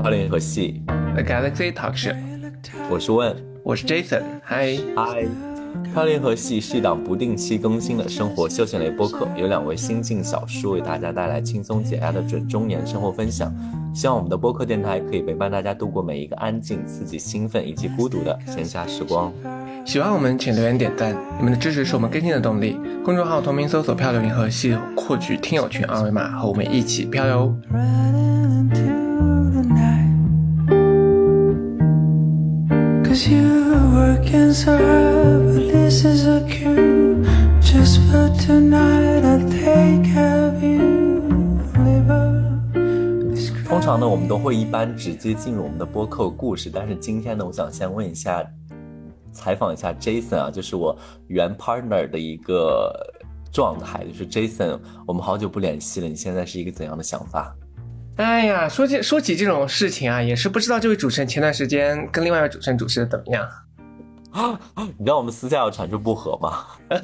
漂亮和系，The Galaxy Talk Show，我是问，我是 Jason，嗨嗨，漂亮和戏是一档不定期更新的生活休闲类播客，有两位新晋小叔为大家带来轻松解压的准中年生活分享。希望我们的播客电台可以陪伴大家度过每一个安静、刺激、兴奋以及孤独的闲暇时光。喜欢我们，请留言点赞，你们的支持是我们更新的动力。公众号同名搜索“漂流银河系”，获取听友群二维码，和我们一起漂流。You work and serve，this is a cure。just for tonight，and take care of you。通常呢，我们都会一般直接进入我们的播客故事，但是今天呢，我想先问一下，采访一下 Jason 啊，就是我原 partner 的一个状态，就是 Jason 我们好久不联系了，你现在是一个怎样的想法？哎呀，说起说起这种事情啊，也是不知道这位主持人前段时间跟另外一位主持人主持的怎么样啊？你知道我们私下有传出不和吗？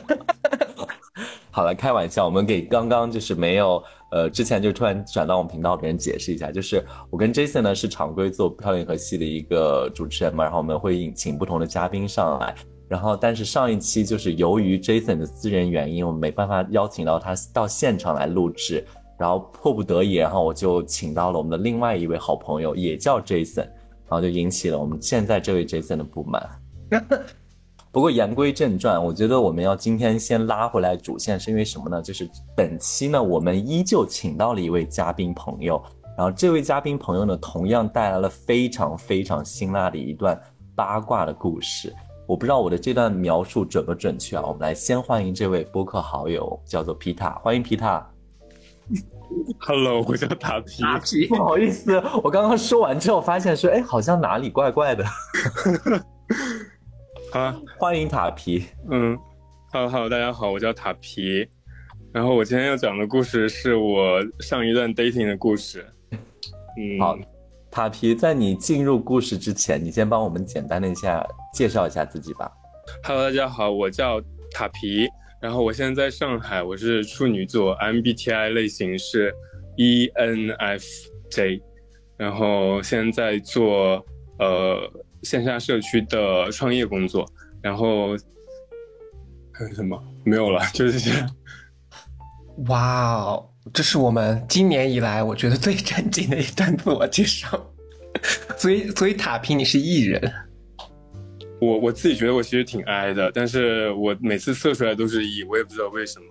好了，开玩笑，我们给刚刚就是没有呃之前就突然转到我们频道的人解释一下，就是我跟 Jason 呢是常规做漂亮和戏的一个主持人嘛，然后我们会引请不同的嘉宾上来，然后但是上一期就是由于 Jason 的私人原因，我们没办法邀请到他到现场来录制。然后迫不得已，然后我就请到了我们的另外一位好朋友，也叫 Jason，然后就引起了我们现在这位 Jason 的不满。不过言归正传，我觉得我们要今天先拉回来主线，是因为什么呢？就是本期呢，我们依旧请到了一位嘉宾朋友，然后这位嘉宾朋友呢，同样带来了非常非常辛辣的一段八卦的故事。我不知道我的这段描述准不准确啊？我们来先欢迎这位播客好友，叫做皮塔，欢迎皮塔。Hello，我叫塔皮。塔皮，不好意思，我刚刚说完之后发现说，哎，好像哪里怪怪的。啊，欢迎塔皮。嗯，Hello，Hello，大家好，我叫塔皮。然后我今天要讲的故事是我上一段 dating 的故事。嗯，好，塔皮，在你进入故事之前，你先帮我们简单的一下介绍一下自己吧。Hello，大家好，我叫塔皮。然后我现在在上海，我是处女座，MBTI 类型是 ENFJ，然后现在做呃线下社区的创业工作，然后还有 什么没有了，就是这些。哇哦，这是我们今年以来我觉得最 正经的一段自我介绍。所以，所以塔皮你是艺人。我我自己觉得我其实挺 I 的，但是我每次测出来都是 E，我也不知道为什么。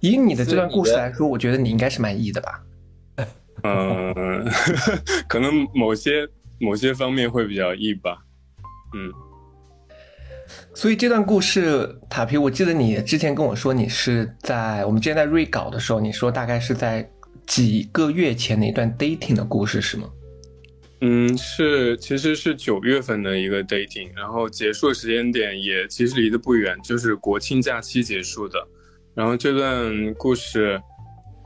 以你的这段故事来说，我觉得你应该是蛮 E 的吧？嗯，可能某些某些方面会比较 E 吧。嗯。所以这段故事，塔皮，我记得你之前跟我说，你是在我们之前在瑞稿的时候，你说大概是在几个月前的一段 dating 的故事，是吗？嗯，是，其实是九月份的一个 dating，然后结束时间点也其实离得不远，就是国庆假期结束的。然后这段故事，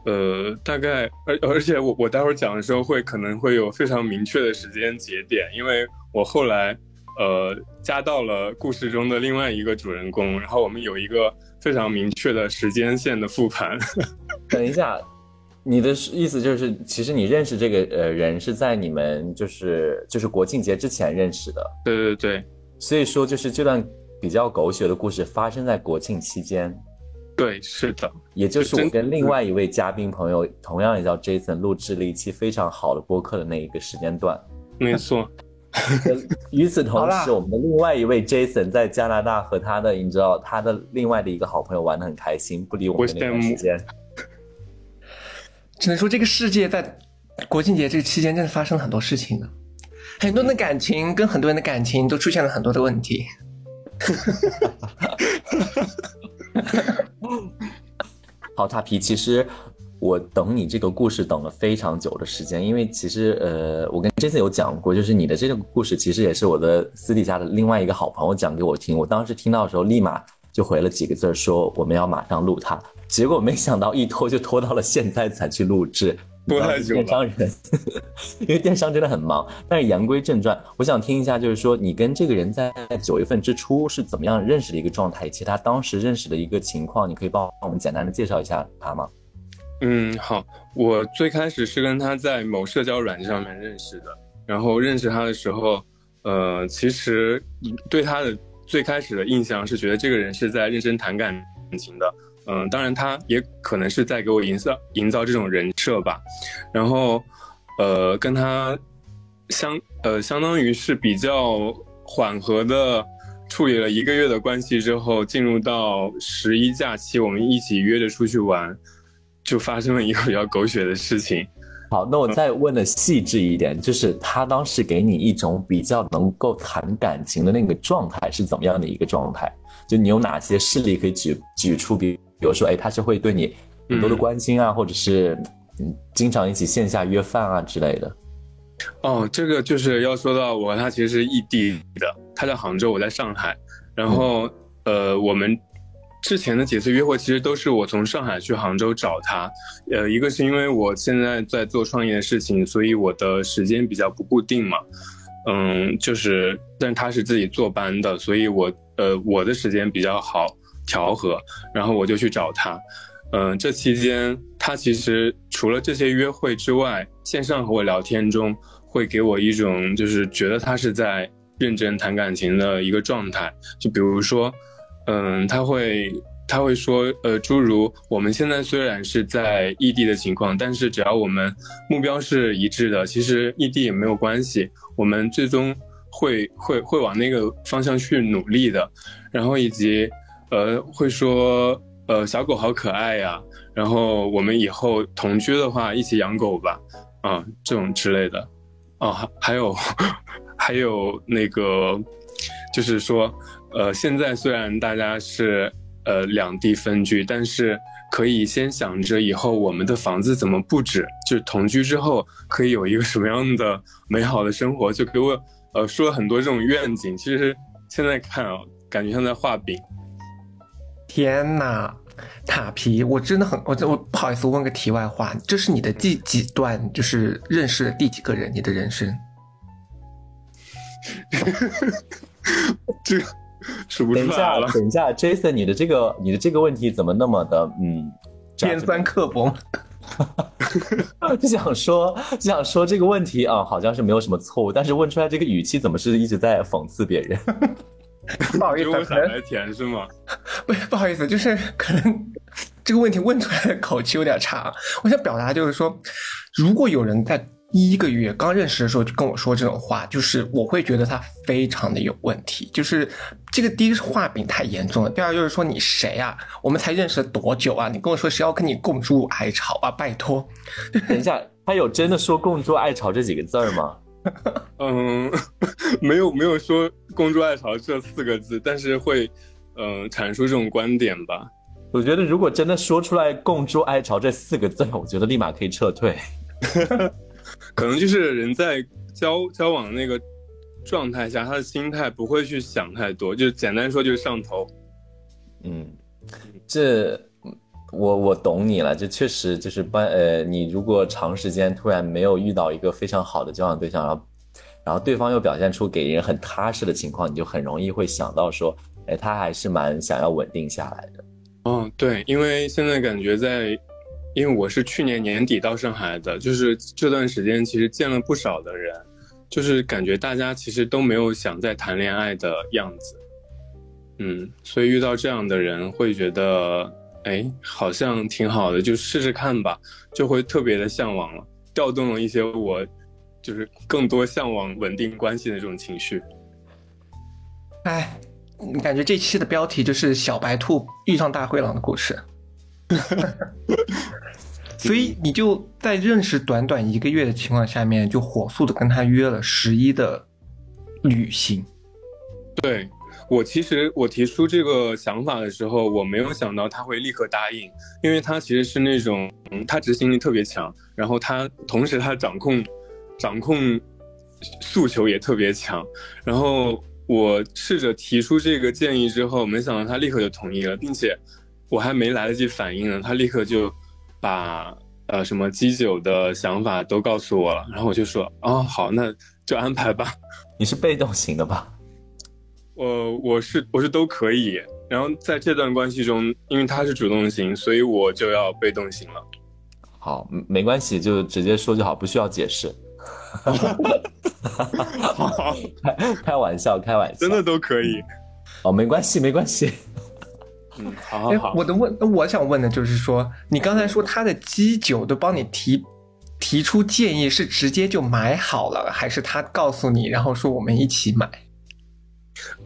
呃，大概而而且我我待会儿讲的时候会可能会有非常明确的时间节点，因为我后来呃加到了故事中的另外一个主人公，然后我们有一个非常明确的时间线的复盘。等一下。你的意思就是，其实你认识这个呃人是在你们就是就是国庆节之前认识的。对对对，所以说就是这段比较狗血的故事发生在国庆期间。对，是的，也就是我跟另外一位嘉宾朋友，同样也叫 Jason，录制了一期非常好的播客的那一个时间段。没错。与此同时，我们的另外一位 Jason 在加拿大和他的你知道他的另外的一个好朋友玩的很开心，不理我们那段时间。只能说这个世界在国庆节这期间真的发生了很多事情呢，很多人的感情跟很多人的感情都出现了很多的问题。好，塔皮，其实我等你这个故事等了非常久的时间，因为其实呃，我跟 Jason 有讲过，就是你的这个故事其实也是我的私底下的另外一个好朋友讲给我听，我当时听到的时候立马就回了几个字说我们要马上录它。结果没想到一拖就拖到了现在才去录制，拖太久电商人，因为电商真的很忙。但是言归正传，我想听一下，就是说你跟这个人在九月份之初是怎么样认识的一个状态，以及他当时认识的一个情况，你可以帮我们简单的介绍一下他吗？嗯，好，我最开始是跟他在某社交软件上面认识的，然后认识他的时候，呃，其实对他的最开始的印象是觉得这个人是在认真谈感情的，嗯，当然他也可能是在给我营造营造这种人设吧，然后，呃，跟他相呃相当于是比较缓和的处理了一个月的关系之后，进入到十一假期，我们一起约着出去玩。就发生了一个比较狗血的事情。好，那我再问的细致一点，就是他当时给你一种比较能够谈感情的那个状态是怎么样的一个状态？就你有哪些事例可以举举出？比比如说，哎，他是会对你很多的关心啊，或者是嗯，经常一起线下约饭啊之类的。哦，这个就是要说到我和他其实是异地的，他在杭州，我在上海，然后呃，我们。之前的几次约会其实都是我从上海去杭州找他，呃，一个是因为我现在在做创业的事情，所以我的时间比较不固定嘛，嗯，就是，但他是自己坐班的，所以我呃我的时间比较好调和，然后我就去找他，嗯，这期间他其实除了这些约会之外，线上和我聊天中会给我一种就是觉得他是在认真谈感情的一个状态，就比如说。嗯，他会他会说，呃，诸如我们现在虽然是在异地的情况，但是只要我们目标是一致的，其实异地也没有关系，我们最终会会会往那个方向去努力的。然后以及，呃，会说，呃，小狗好可爱呀，然后我们以后同居的话，一起养狗吧，啊，这种之类的，啊，还有 还有那个，就是说。呃，现在虽然大家是呃两地分居，但是可以先想着以后我们的房子怎么布置，就是同居之后可以有一个什么样的美好的生活，就给我呃说了很多这种愿景。其实现在看啊，感觉像在画饼。天哪，塔皮，我真的很我我不好意思问个题外话，这是你的第几段就是认识的第几个人？你的人生？这。数不出来了。等一下，Jason，你的这个你的这个问题怎么那么的嗯尖酸刻薄？就 想说就想说这个问题啊，好像是没有什么错误，但是问出来这个语气怎么是一直在讽刺别人？不好意思，可能甜是吗？不不好意思，就是可能这个问题问出来的口气有点差。我想表达就是说，如果有人在。第一个月刚认识的时候就跟我说这种话，就是我会觉得他非常的有问题。就是这个第一是画饼太严重了，第二就是说你谁啊？我们才认识了多久啊？你跟我说谁要跟你共筑爱巢啊？拜托！等一下，他有真的说共筑爱巢这几个字儿吗？嗯，没有没有说共筑爱巢这四个字，但是会嗯阐述这种观点吧。我觉得如果真的说出来共筑爱巢这四个字，我觉得立马可以撤退。可能就是人在交交往那个状态下，他的心态不会去想太多，就简单说就是上头。嗯，这我我懂你了，这确实就是 ban 呃，你如果长时间突然没有遇到一个非常好的交往对象，然后然后对方又表现出给人很踏实的情况，你就很容易会想到说，哎，他还是蛮想要稳定下来的。嗯，对，因为现在感觉在。因为我是去年年底到上海的，就是这段时间其实见了不少的人，就是感觉大家其实都没有想再谈恋爱的样子，嗯，所以遇到这样的人会觉得，哎，好像挺好的，就试试看吧，就会特别的向往了，调动了一些我，就是更多向往稳定关系的这种情绪。哎，感觉这期的标题就是小白兔遇上大灰狼的故事。所以你就在认识短短一个月的情况下面，就火速的跟他约了十一的旅行。对我其实我提出这个想法的时候，我没有想到他会立刻答应，因为他其实是那种他执行力特别强，然后他同时他掌控掌控诉求也特别强。然后我试着提出这个建议之后，没想到他立刻就同意了，并且我还没来得及反应呢，他立刻就。把呃什么基酒的想法都告诉我了，然后我就说哦好，那就安排吧。你是被动型的吧？我我是我是都可以。然后在这段关系中，因为他是主动型，所以我就要被动型了。好，嗯没关系，就直接说就好，不需要解释。开开玩笑，开玩笑，真的都可以。哦，没关系，没关系。嗯，好好哎好，，我的问，我想问的就是说，你刚才说他的基酒都帮你提提出建议，是直接就买好了，还是他告诉你，然后说我们一起买？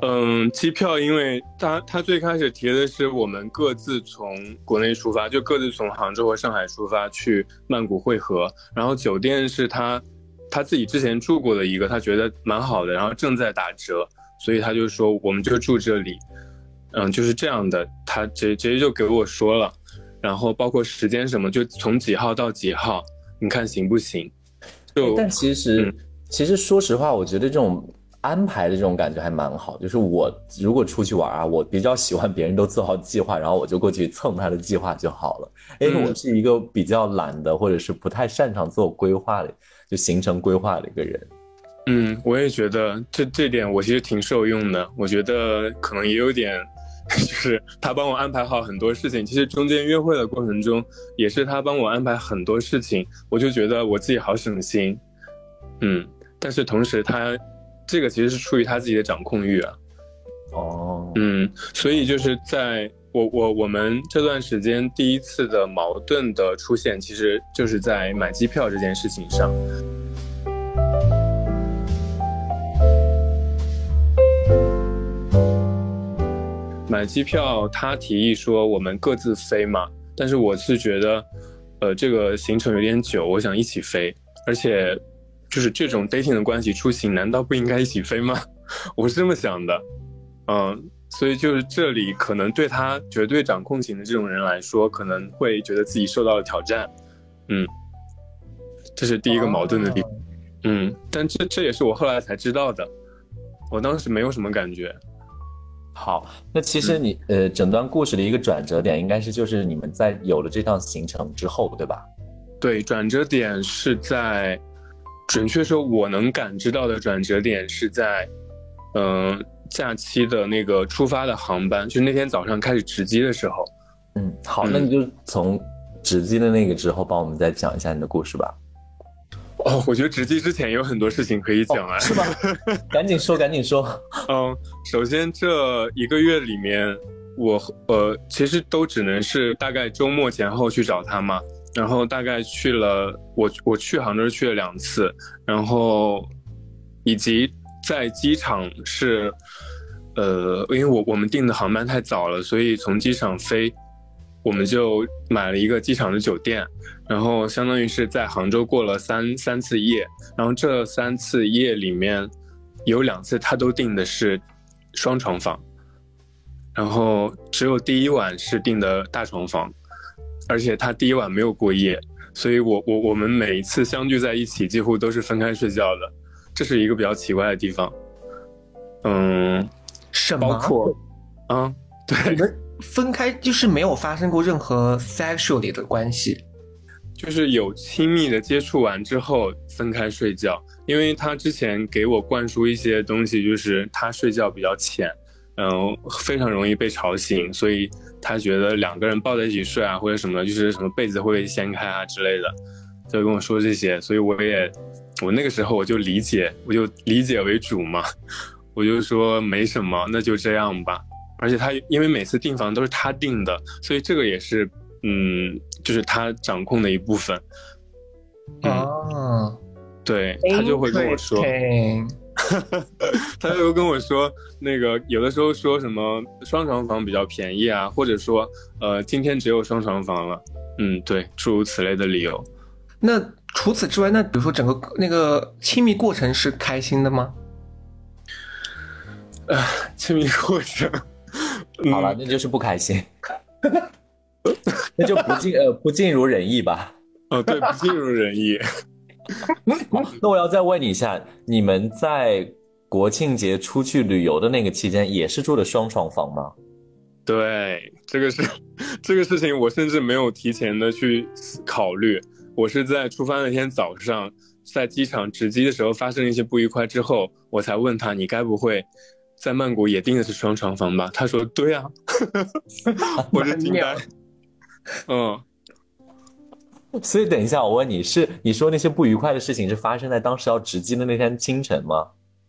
嗯，机票，因为他他最开始提的是我们各自从国内出发，就各自从杭州和上海出发去曼谷汇合，然后酒店是他他自己之前住过的一个，他觉得蛮好的，然后正在打折，所以他就说我们就住这里，嗯，就是这样的，他直直接就给我说了，然后包括时间什么，就从几号到几号，你看行不行？就但其实，嗯其实说实话，我觉得这种安排的这种感觉还蛮好。就是我如果出去玩啊，我比较喜欢别人都做好计划，然后我就过去蹭他的计划就好了。因为嗯我是一个比较懒的，或者是不太擅长做规划的，就行程规划的一个人。嗯，我也觉得这这点我其实挺受用的。我觉得可能也有点，就是他帮我安排好很多事情。其实中间约会的过程中，也是他帮我安排很多事情，我就觉得我自己好省心。嗯，但是同时他这个其实是出于他自己的掌控欲啊。哦，嗯，所以就是在我我我们这段时间第一次的矛盾的出现，其实就是在买机票这件事情上。买机票，他提议说我们各自飞嘛，但是我是觉得，呃，这个行程有点久，我想一起飞，而且就是这种 dating 的关系出行，难道不应该一起飞吗？我是这么想的，嗯，所以就是这里可能对他绝对掌控型的这种人来说，可能会觉得自己受到了挑战，嗯，这是第一个矛盾的地方，嗯，但这这也是我后来才知道的，我当时没有什么感觉，好，那其实你、呃，整段故事的一个转折点，应该是就是你们在有了这趟行程之后，对吧？对，转折点是在，准确说，我能感知到的转折点是在，嗯、假期的那个出发的航班，就是那天早上开始值机的时候。嗯，好，嗯那你就从值机的那个之后，帮我们再讲一下你的故事吧。哦，我觉得值机之前有很多事情可以讲啊。是吗？赶紧说，赶紧说。嗯，首先这一个月里面，我呃其实都只能是大概周末前后去找他嘛，然后大概去了我我去杭州去了两次，然后以及在机场是，呃，因为我我们订的航班太早了，所以从机场飞，我们就买了一个机场的酒店，然后相当于是在杭州过了三三次夜，然后这三次夜里面，有两次他都订的是双床房，然后只有第一晚是订的大床房，而且他第一晚没有过夜，所以我我我们每一次相聚在一起几乎都是分开睡觉的，这是一个比较奇怪的地方。嗯，什么？包括，啊，对分开就是没有发生过任何 sexually 的关系。就是有亲密的接触完之后分开睡觉，因为他之前给我灌输一些东西，就是他睡觉比较浅，嗯，非常容易被吵醒，所以他觉得两个人抱在一起睡啊，或者什么，就是什么被子会被掀开啊之类的，就跟我说这些，所以我也，我那个时候我就理解，我就理解为主嘛，我就说没什么，那就这样吧。而且他因为每次订房都是他订的，所以这个也是嗯，就是他掌控的一部分。嗯，哦，对他就会跟我说 他就会跟我说，那个有的时候说什么双床房比较便宜啊，或者说呃今天只有双床房了，嗯，对，诸如此类的理由。那除此之外，那比如说整个那个亲密过程是开心的吗？亲密过程，嗯好了，那就是不开心，那就不尽呃不尽如人意吧。哦，对，不尽如人意。那我要再问你一下，你们在国庆节出去旅游的那个期间，也是住的双床房吗？对，这个是 这个事情，我甚至没有提前的去考虑。我是在出发那天早上，在机场值机的时候发生了一些不愉快之后，我才问他：“你该不会在曼谷也订的是双床房吧？”他说：“对啊。”我就惊呆。嗯，所以等一下，我问你是你说那些不愉快的事情是发生在当时要值机的那天清晨吗？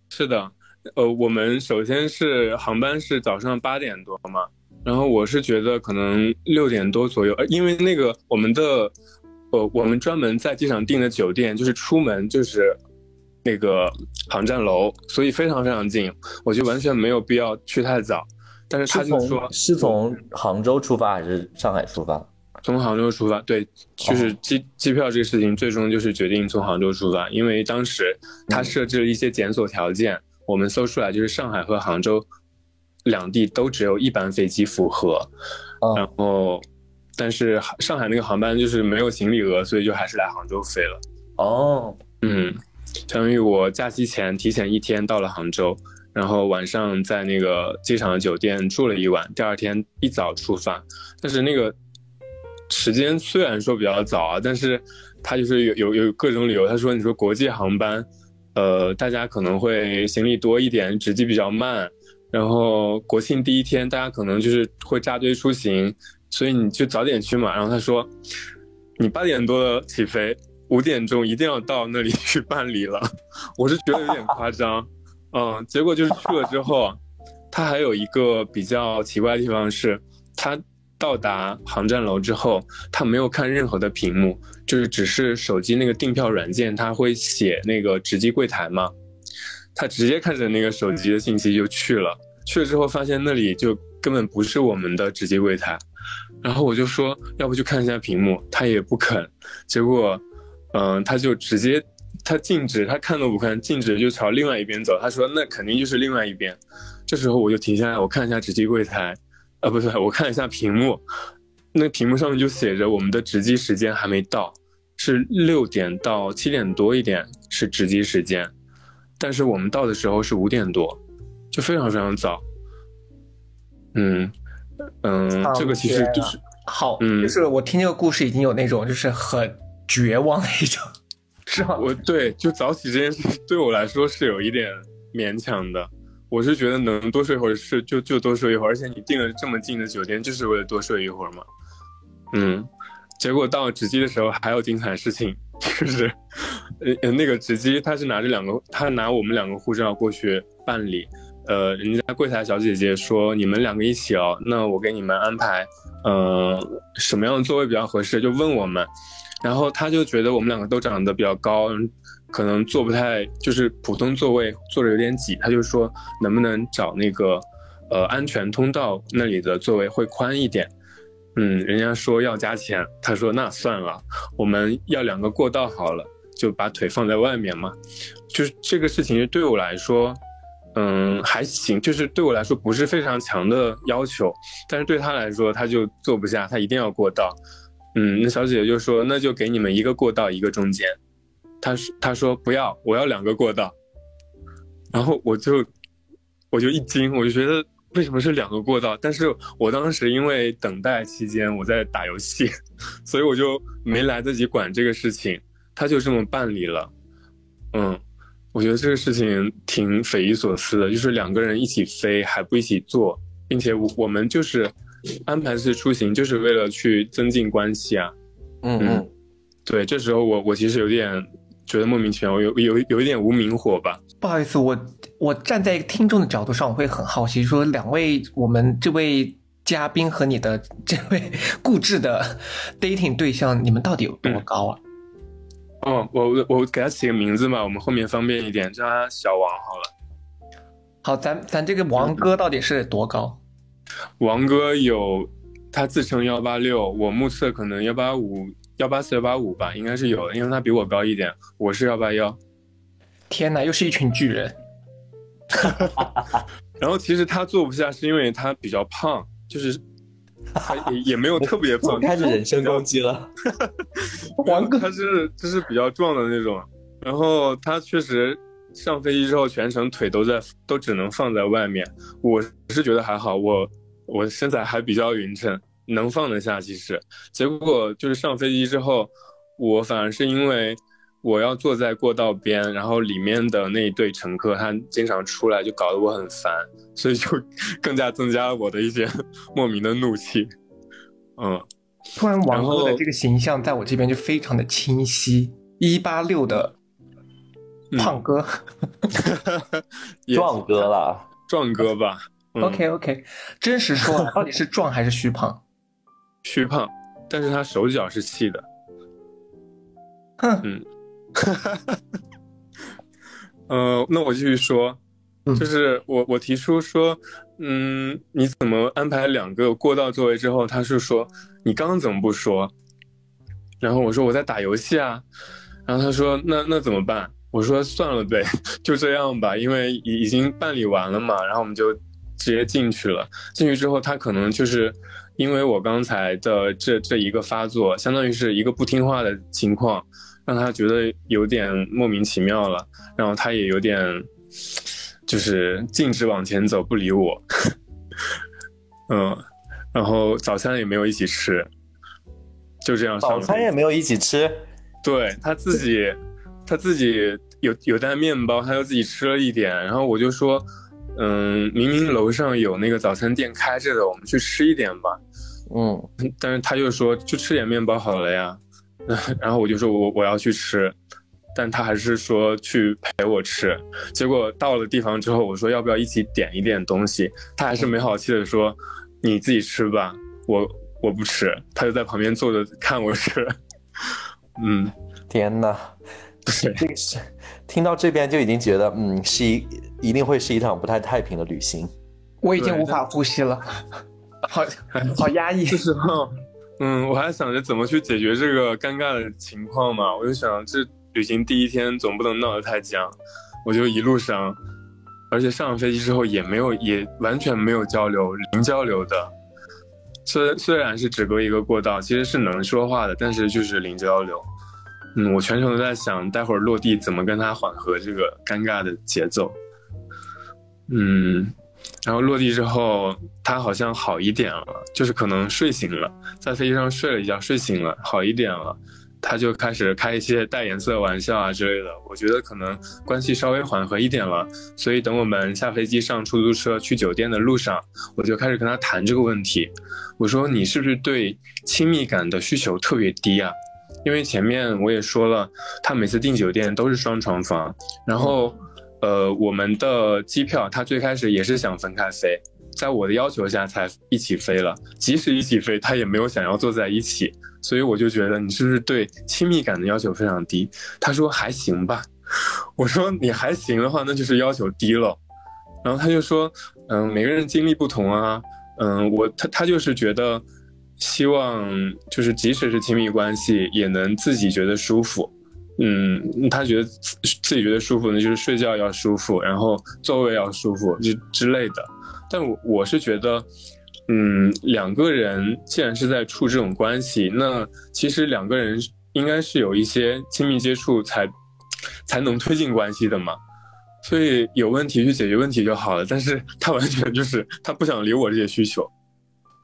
是的，呃，我们首先是航班是早上八点多嘛，然后我是觉得可能六点多左右，呃，因为那个我们的，呃，我们专门在机场订的酒店就是出门就是那个航站楼，所以非常非常近，我就完全没有必要去太早。但是他就说是从杭州出发还是上海出发？从杭州出发，对，就是机机票这个事情，最终就是决定从杭州出发，因为当时他设置了一些检索条件，我们搜出来就是上海和杭州两地都只有一班飞机符合，然后但是上海那个航班就是没有行李额，所以就还是来杭州飞了。哦，嗯，相当于我假期前提前一天到了杭州，然后晚上在那个机场的酒店住了一晚，第二天一早出发，但是那个。时间虽然说比较早啊，但是他就是有有有各种理由。他说：“你说国际航班，呃，大家可能会行李多一点，值机比较慢。然后国庆第一天，大家可能就是会扎堆出行，所以你就早点去嘛。”然后他说：“你八点多起飞，五点钟一定要到那里 去办理了。”我是觉得有点夸张，嗯。结果就是去了之后，他还有一个比较奇怪的地方是，他。到达航站楼之后，他没有看任何的屏幕，就是只是手机那个订票软件，他会写那个值机柜台嘛，他直接看着那个手机的信息就去了。去了之后发现那里就根本不是我们的值机柜台，然后我就说要不去看一下屏幕，他也不肯。结果，嗯，他就直接他静止，他看都不看，静止就朝另外一边走。他说那肯定就是另外一边。这时候我就停下来，我看一下值机柜台。啊，不对，我看一下屏幕，那屏幕上面就写着我们的值机时间还没到，是六点到七点多一点是值机时间，但是我们到的时候是五点多，就非常非常早。嗯嗯，这个其实就是好，就是我听这个故事已经有那种就是很绝望的一种，是吗？我对，就早起这件事对我来说是有一点勉强的。我是觉得能多睡会儿是就就多睡一会儿，而且你订了这么近的酒店，就是为了多睡一会儿嘛。嗯，结果到值机的时候还有精彩事情，就是，呃，那个值机他是拿着两个，他拿我们两个护照过去办理，呃，人家柜台小姐姐说你们两个一起哦，那我给你们安排，嗯，什么样的座位比较合适，就问我们，然后他就觉得我们两个都长得比较高。可能坐不太，就是普通座位坐着有点挤，他就说能不能找那个，呃，安全通道那里的座位会宽一点。嗯，人家说要加钱，他说那算了，我们要两个过道好了，就把腿放在外面嘛。就是这个事情对我来说，嗯，还行，就是对我来说不是非常强的要求，但是对他来说他就坐不下，他一定要过道。嗯，那小姐姐就说那就给你们一个过道，一个中间。她说：“她说不要，我要两个过道。”然后我就我就一惊，我就觉得为什么是两个过道？但是我当时因为等待期间我在打游戏，所以我就没来得及管这个事情，他就这么办理了。嗯，我觉得这个事情挺匪夷所思的，就是两个人一起飞还不一起坐，并且我我们就是安排次出行就是为了去增进关系啊。嗯嗯，对，这时候我我其实有点。觉得莫名其妙，有有有一点无名火吧。不好意思，我我站在一个听众的角度上，我会很好奇，说两位我们这位嘉宾和你的这位 固执的 dating 对象，你们到底有多高啊？哦，我我给他起个名字嘛，我们后面方便一点，叫他小王好了。好，咱咱这个王哥到底是多高？王哥有，他自称幺八六，我目测可能幺八五。幺八四幺八五吧，应该是有的，因为他比我高一点，我是幺八幺。天哪，又是一群巨人。然后其实他坐不下，是因为他比较胖，就是也 也没有特别胖。开始人身攻击了。王哥他是就是比较壮的那种，然后他确实上飞机之后全程腿都在都只能放在外面。我是觉得还好，我我身材还比较匀称。能放得下，其实，结果就是上飞机之后，我反而是因为我要坐在过道边，然后里面的那一对乘客他经常出来，就搞得我很烦，所以就 更加增加了我的一些 莫名的怒气。嗯，突然王哥的这个形象在我这边就非常的清晰，一八六的胖哥。也壮哥了，壮哥吧。嗯 OK OK，真实说啊，到底是壮还是虚胖？虚胖，但是他手脚是细的。哼，嗯，呃，那我继续说，嗯就是我我提出说，嗯，你怎么安排两个过道座位之后，他是说你刚刚怎么不说？然后我说我在打游戏啊，然后他说那那怎么办？我说算了呗，就这样吧，因为已已经办理完了嘛，然后我们就直接进去了。进去之后，他可能就是因为我刚才的这这一个发作，相当于是一个不听话的情况，让他觉得有点莫名其妙了，然后他也有点就是径直往前走，不理我。嗯，然后早餐也没有一起吃，就这样上早餐也没有一起吃，对他自己，他自己有有袋面包，他就自己吃了一点，然后我就说，嗯，明明楼上有那个早餐店开着的，我们去吃一点吧。嗯，但是他就说就吃点面包好了呀，然后我就说我我要去吃，但他还是说去陪我吃。结果到了地方之后，我说要不要一起点一点东西，他还是没好气的说你自己吃吧，我我不吃。他就在旁边坐着看我吃，嗯，天呐，对。这个是听到这边就已经觉得，嗯，是一一定会是一场不太太平的旅行。我已经无法呼吸了，好好压抑。这时候，嗯，我还想着怎么去解决这个尴尬的情况嘛，我就想这旅行第一天总不能闹得太僵，我就一路上，而且上了飞机之后也没有，也完全没有交流，零交流的。虽虽然是只隔一个过道，其实是能说话的，但是就是零交流。嗯，我全程都在想，待会儿落地怎么跟他缓和这个尴尬的节奏。嗯，然后落地之后，他好像好一点了，就是可能睡醒了，在飞机上睡了一觉，睡醒了，好一点了。他就开始开一些带颜色的玩笑啊之类的，我觉得可能关系稍微缓和一点了。所以等我们下飞机上出租车去酒店的路上，我就开始跟他谈这个问题。我说你是不是对亲密感的需求特别低啊？因为前面我也说了，他每次订酒店都是双床房，然后，呃，我们的机票他最开始也是想分开飞，在我的要求下才一起飞了。即使一起飞，他也没有想要坐在一起，所以我就觉得你是不是对亲密感的要求非常低？他说还行吧，我说你还行的话，那就是要求低了。然后他就说，嗯，每个人经历不同啊，嗯，我他他就是觉得。希望就是即使是亲密关系，也能自己觉得舒服。嗯，他觉得自己觉得舒服呢，就是睡觉要舒服，然后座位要舒服，就之类的。但我我是觉得，嗯，两个人既然是在处这种关系，那其实两个人应该是有一些亲密接触才才能推进关系的嘛。所以有问题去解决问题就好了。但是他完全就是他不想理我这些需求。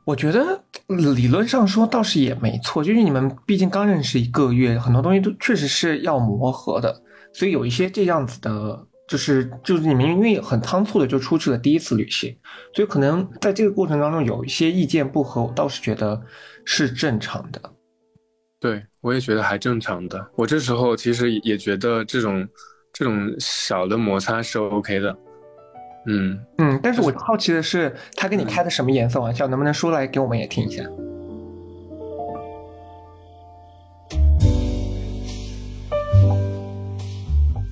我觉得理论上说倒是也没错，就是你们毕竟刚认识一个月，很多东西都确实是要磨合的，所以有一些这样子的，就是就是你们因为很仓促的就出去了第一次旅行，所以可能在这个过程当中有一些意见不合，我倒是觉得是正常的。对，我也觉得还正常的。我这时候其实也觉得这种这种小的摩擦是 OK 的。嗯嗯，但是我好奇的是，他跟你开的什么颜色玩笑？能不能说来给我们也听一下？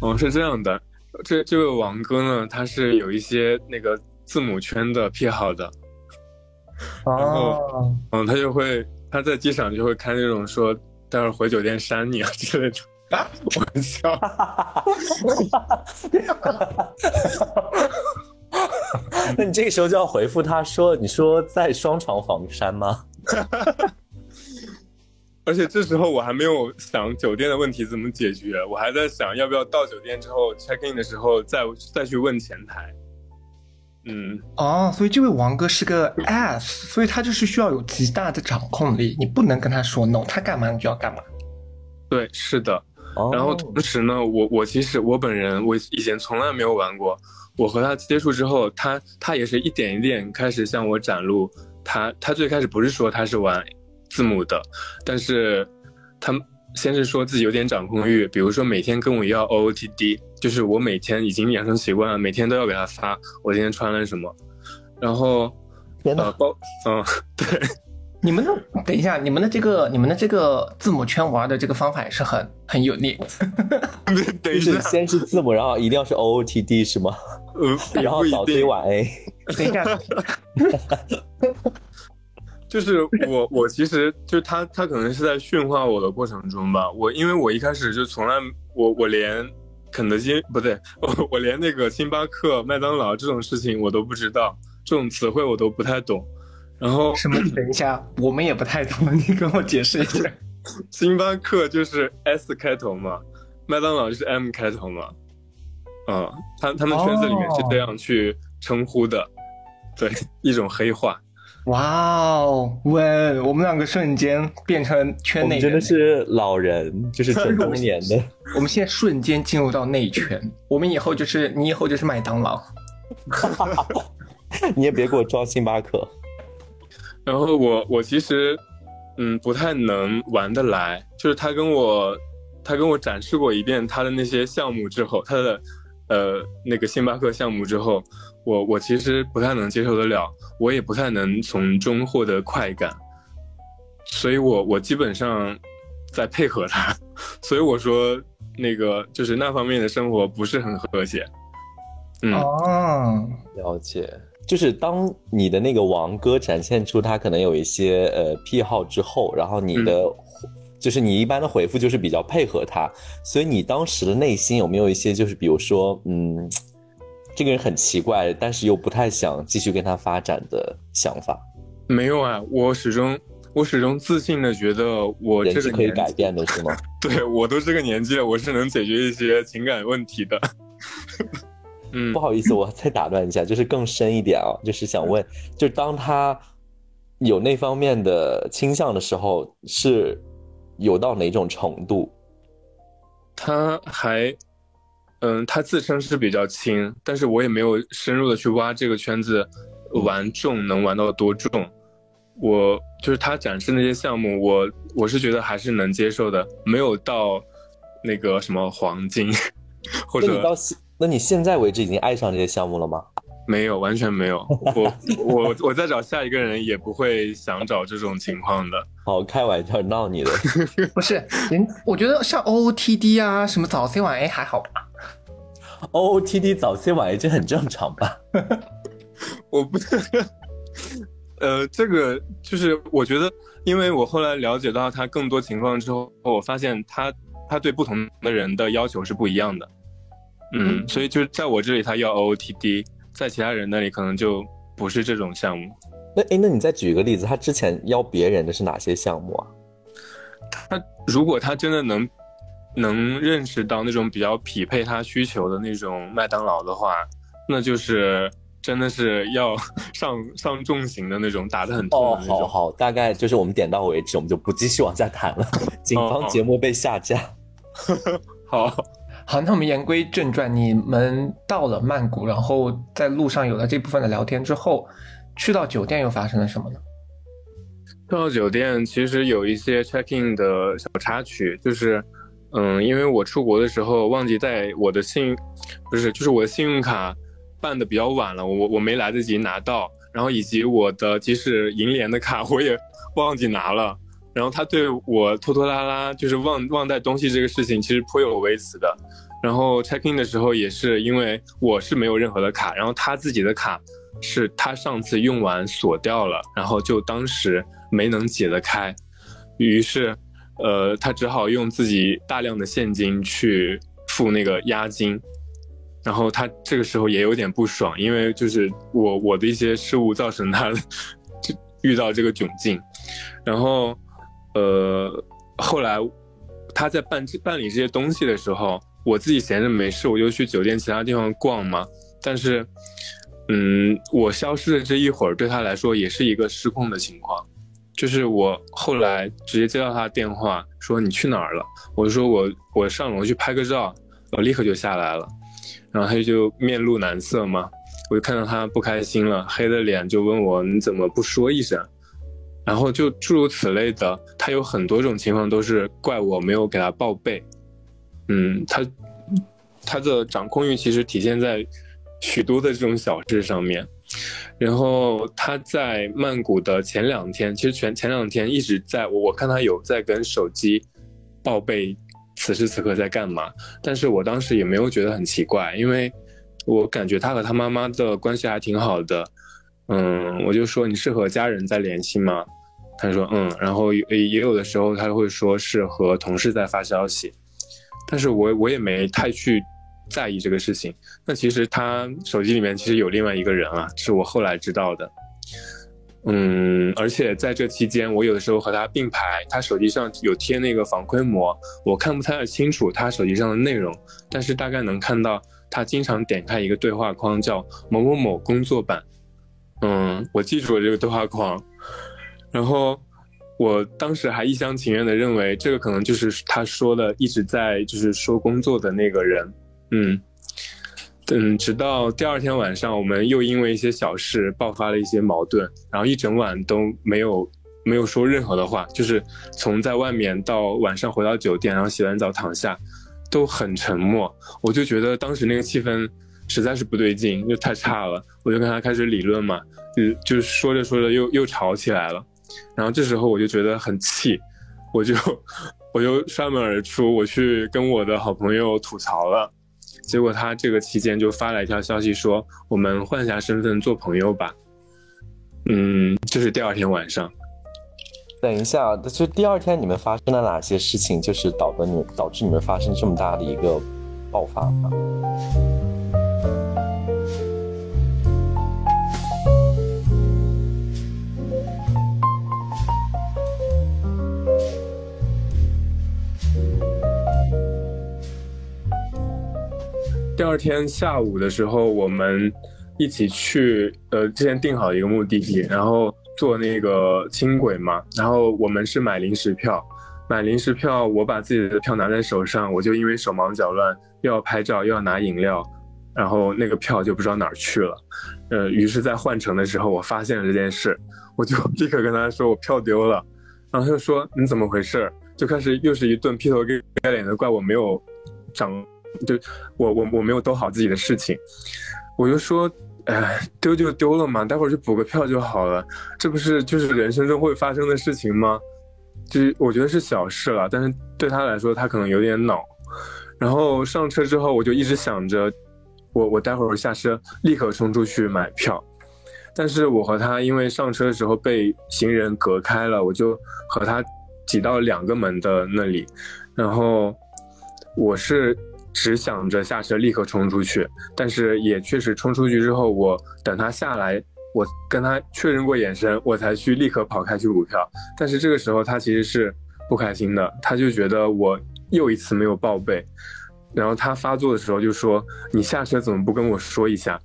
哦，是这样的，这这位王哥呢，他是有一些那个字母圈的癖好的，然后哦，嗯，他就会他在机场就会开那种说待会儿回酒店扇你啊之类的 玩笑。那你这个时候就要回复他说：“你说在双床房山吗 而且这时候我还没有想酒店的问题怎么解决，我还在想要不要到酒店之后 check in 的时候再再去问前台。嗯，哦，所以这位王哥是个 S，所以他就是需要有极大的掌控力，你不能跟他说 no，他干嘛你就要干嘛。对，是的。？”哦然后同时呢，我我其实我本人我以前从来没有玩过，我和他接触之后，他他也是一点一点开始向我展露他他最开始不是说他是玩字母的，但是他先是说自己有点掌控欲，比如说每天跟我要 OOTD，就是我每天已经养成习惯了，每天都要给他发我今天穿了什么，然后呃包嗯对。你们的等一下，你们的这个你们的这个字母圈玩的这个方法也是很很有力。等一下就是，先是字母，然后一定要是 O O T D 是吗？呃，然后不一定，早 C 晚 A。等一下，就是我，我其实就他，他可能是在驯化我的过程中吧。我因为我一开始就从来，我我连肯德基不对，我我连那个星巴克、麦当劳这种事情我都不知道，这种词汇我都不太懂。然后什么？等一下，我们也不太懂，你跟我解释一下。星巴克就是 S 开头嘛，麦当劳就是 M 开头嘛。嗯，他他们圈子里面是这样去称呼的，对，一种黑话。哇哦，喂，我们两个瞬间变成圈内人，真的是老人，就是整中 年的。我们现在瞬间进入到内圈，我们以后就是你以后就是麦当劳。你也别给我装星巴克。然后我我其实，嗯，不太能玩得来。就是他跟我，他跟我展示过一遍他的那些项目之后，他的，呃，那个星巴克项目之后，我我其实不太能接受得了，我也不太能从中获得快感，所以我我基本上在配合他，所以我说那个就是那方面的生活不是很和谐。嗯，哦，了解，就是当你的那个王哥展现出他可能有一些呃癖好之后，然后你的、就是你一般的回复就是比较配合他，所以你当时的内心有没有一些就是比如说嗯，这个人很奇怪，但是又不太想继续跟他发展的想法？没有啊，我始终我始终自信的觉得我人是可以改变的，是吗？对我都这个年纪了，我是能解决一些情感问题的。嗯不，好意思，我再打断一下，就是更深一点啊，就是想问，就当他有那方面的倾向的时候，是有到哪种程度？他还，嗯，他自称是比较轻，但是我也没有深入的去挖这个圈子，玩重能玩到多重。我就是他展示那些项目，我我是觉得还是能接受的，没有到那个什么黄金，或者那你到现，那你现在为止已经爱上这些项目了吗？没有，完全没有。我我我再找下一个人也不会想找这种情况的。好，开玩笑闹你的。不是，人我觉得像 OOTD 啊，什么早 C 晚 A 还好吧。OOTD 早 C 晚 A 这很正常吧？我不，呃，这个就是我觉得，因为我后来了解到他更多情况之后，我发现他他对不同的人的要求是不一样的。嗯，所以就是在我这里他要 OOTD，在其他人那里可能就不是这种项目。那哎，那你再举一个例子，他之前邀别人的是哪些项目啊？他如果他真的能能认识到那种比较匹配他需求的那种麦当劳的话，那就是真的是要 上上重型的那种，打得很痛哦的，那种。好好，大概就是我们点到为止，我们就不继续往下谈了。警方节目被下架。好，好，那我们言归正传，你们到了曼谷，然后在路上有了这部分的聊天之后，去到酒店又发生了什么呢？到酒店其实有一些 check in 的小插曲，就是，嗯，因为我出国的时候忘记带我的信，不是，就是我的信用卡办的比较晚了，我我没来得及拿到，然后以及我的即使银联的卡我也忘记拿了，然后他对我拖拖拉拉，就是忘忘带东西这个事情其实颇有微词的。然后 check in 的时候也是因为我是没有任何的卡，然后他自己的卡是他上次用完锁掉了，然后就当时没能解得开，于是，呃，他只好用自己大量的现金去付那个押金，然后他这个时候也有点不爽，因为就是我我的一些失误造成他 就遇到这个窘境，然后，呃，后来他在办办理这些东西的时候，我自己闲着没事，我就去酒店其他地方逛嘛。但是，嗯，我消失的这一会儿对他来说也是一个失控的情况。就是我后来直接接到他电话，说你去哪儿了？我说我我上楼去拍个照，我立刻就下来了。然后他就面露难色嘛，我就看到他不开心了，黑着脸就问我你怎么不说一声？然后就诸如此类的，他有很多种情况都是怪我没有给他报备。嗯，他他的掌控欲其实体现在许多的这种小事上面。然后他在曼谷的前两天，其实前前两天一直在我我看他有在跟手机报备此时此刻在干嘛，但是我当时也没有觉得很奇怪，因为我感觉他和他妈妈的关系还挺好的。嗯，我就说你是和家人在联系吗？他说嗯，然后也也有的时候他会说是和同事在发消息，但是我我也没太去。在意这个事情，那其实他手机里面其实有另外一个人啊，是我后来知道的。嗯，而且在这期间，我有的时候和他并排，他手机上有贴那个防窥膜，我看不太清楚他手机上的内容，但是大概能看到他经常点开一个对话框，叫某某某工作版。嗯，我记住了这个对话框，然后我当时还一厢情愿的认为这个可能就是他说的一直在就是说工作的那个人。嗯，嗯，直到第二天晚上，我们又因为一些小事爆发了一些矛盾，然后一整晚都没有没有说任何的话，就是从在外面到晚上回到酒店，然后洗完澡躺下，都很沉默。我就觉得当时那个气氛实在是不对劲，就太差了。我就跟他开始理论嘛，就就说着说着又又吵起来了。然后这时候我就觉得很气，我就我就摔门而出，我去跟我的好朋友吐槽了。结果他这个期间就发了一条消息说：“我们换下身份做朋友吧。”嗯，这是第二天晚上。等一下，就第二天你们发生了哪些事情，就是导致你导致你们发生这么大的一个爆发吗？第二天下午的时候，我们一起去呃之前定好一个目的地，然后坐那个轻轨嘛。然后我们是买临时票，买临时票，我把自己的票拿在手上，我就因为手忙脚乱，又要拍照又要拿饮料，然后那个票就不知道哪儿去了。呃，于是，在换乘的时候，我发现了这件事，我就立刻跟他说我票丢了，然后他就说你怎么回事？就开始又是一顿劈头盖脸的怪我没有长。就我我我没有兜好自己的事情，我就说，哎，丢就丢了嘛，待会儿去补个票就好了，这不是就是人生中会发生的事情吗？就是我觉得是小事了，但是对他来说，他可能有点恼。然后上车之后，我就一直想着，我我待会儿下车立刻冲出去买票，但是我和他因为上车的时候被行人隔开了，我就和他挤到两个门的那里，然后我是。只想着下车立刻冲出去，但是也确实冲出去之后，我等他下来，我跟他确认过眼神，我才去立刻跑开去补票。但是这个时候他其实是不开心的，他就觉得我又一次没有报备，然后他发作的时候就说：“你下车怎么不跟我说一下？”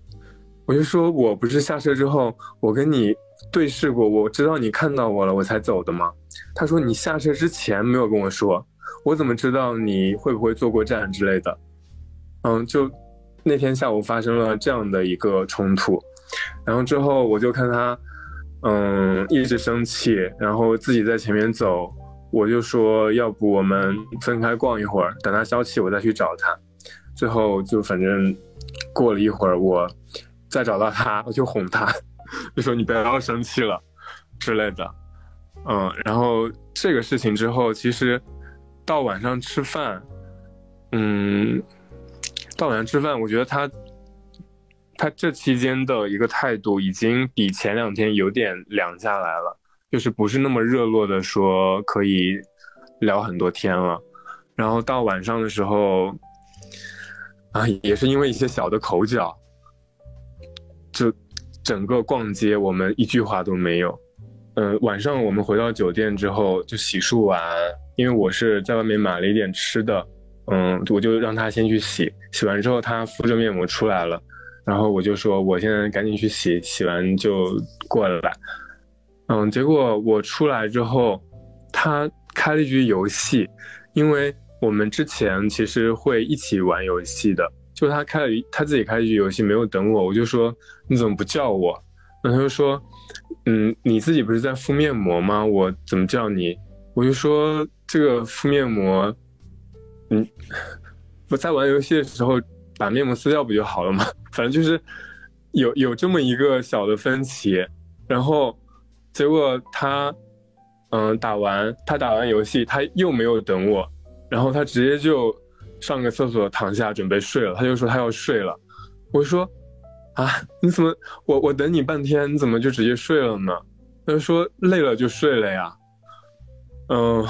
我就说：“我不是下车之后我跟你对视过，我知道你看到我了，我才走的吗？”他说：“你下车之前没有跟我说。”我怎么知道你会不会坐过站之类的？嗯，就那天下午发生了这样的一个冲突，然后之后我就看他，嗯，一直生气，然后自己在前面走，我就说要不我们分开逛一会儿，等他消气我再去找他。最后就反正过了一会儿，我再找到他，我就哄他，就说你不要生气了之类的。嗯，然后这个事情之后，其实。到晚上吃饭，嗯，到晚上吃饭，我觉得他，他这期间的一个态度已经比前两天有点凉下来了，就是不是那么热络的说可以聊很多天了。然后到晚上的时候，啊，也是因为一些小的口角，就整个逛街我们一句话都没有。嗯，晚上我们回到酒店之后就洗漱完。因为我是在外面买了一点吃的，嗯，我就让他先去洗，洗完之后他敷着面膜出来了，然后我就说我现在赶紧去洗，洗完就过来，嗯，结果我出来之后，他开了一局游戏，因为我们之前其实会一起玩游戏的，就他开了他自己开一局游戏，没有等我，我就说你怎么不叫我？然后他就说，嗯，你自己不是在敷面膜吗？我怎么叫你？我就说这个敷面膜，嗯，我在玩游戏的时候把面膜撕掉不就好了吗？反正就是有有这么一个小的分歧，然后结果他，嗯，打完他打完游戏他又没有等我，然后他直接就上个厕所躺下准备睡了，他就说他要睡了，我说啊你怎么我我等你半天你怎么就直接睡了呢？他就说累了就睡了呀。嗯，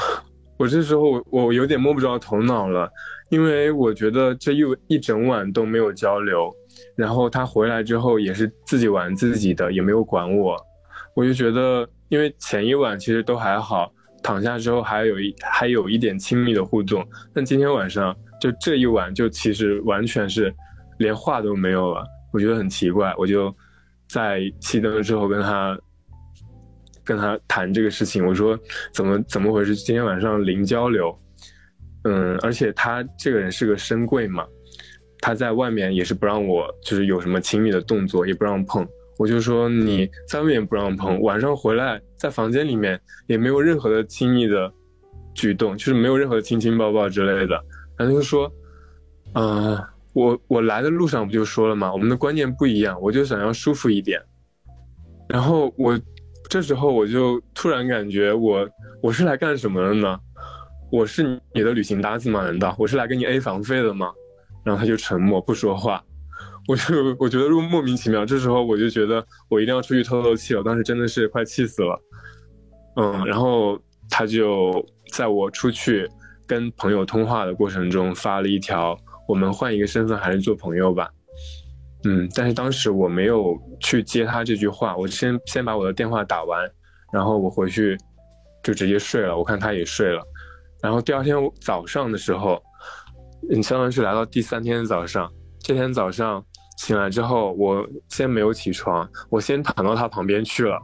我这时候我我有点摸不着头脑了，因为我觉得这一一整晚都没有交流，然后他回来之后也是自己玩自己的，也没有管我，我就觉得，因为前一晚其实都还好，躺下之后还有一还有一点亲密的互动，但今天晚上就这一晚就其实完全是连话都没有了，我觉得很奇怪，我就在熄灯之后跟他。跟他谈这个事情，我说怎么怎么回事？今天晚上零交流，嗯，而且他这个人是个深柜嘛，他在外面也是不让我就是有什么亲密的动作，也不让碰。我就说你在外面不让碰，晚上回来在房间里面也没有任何的亲密的举动，就是没有任何的亲亲抱抱之类的。然后就说，嗯，我我来的路上不就说了吗？我们的观念不一样，我就想要舒服一点。然后我。这时候我就突然感觉我我是来干什么的呢？我是你的旅行搭子吗？难道我是来给你 A 房费的吗？然后他就沉默不说话，我就我觉得莫名其妙。这时候我就觉得我一定要出去透透气了，当时真的是快气死了。嗯，然后他就在我出去跟朋友通话的过程中发了一条：我们换一个身份还是做朋友吧。嗯，但是当时我没有去接他这句话，我先先把我的电话打完，然后我回去就直接睡了。我看他也睡了，然后第二天早上的时候，你相当于是来到第三天早上。这天早上醒来之后，我先没有起床，我先躺到他旁边去了。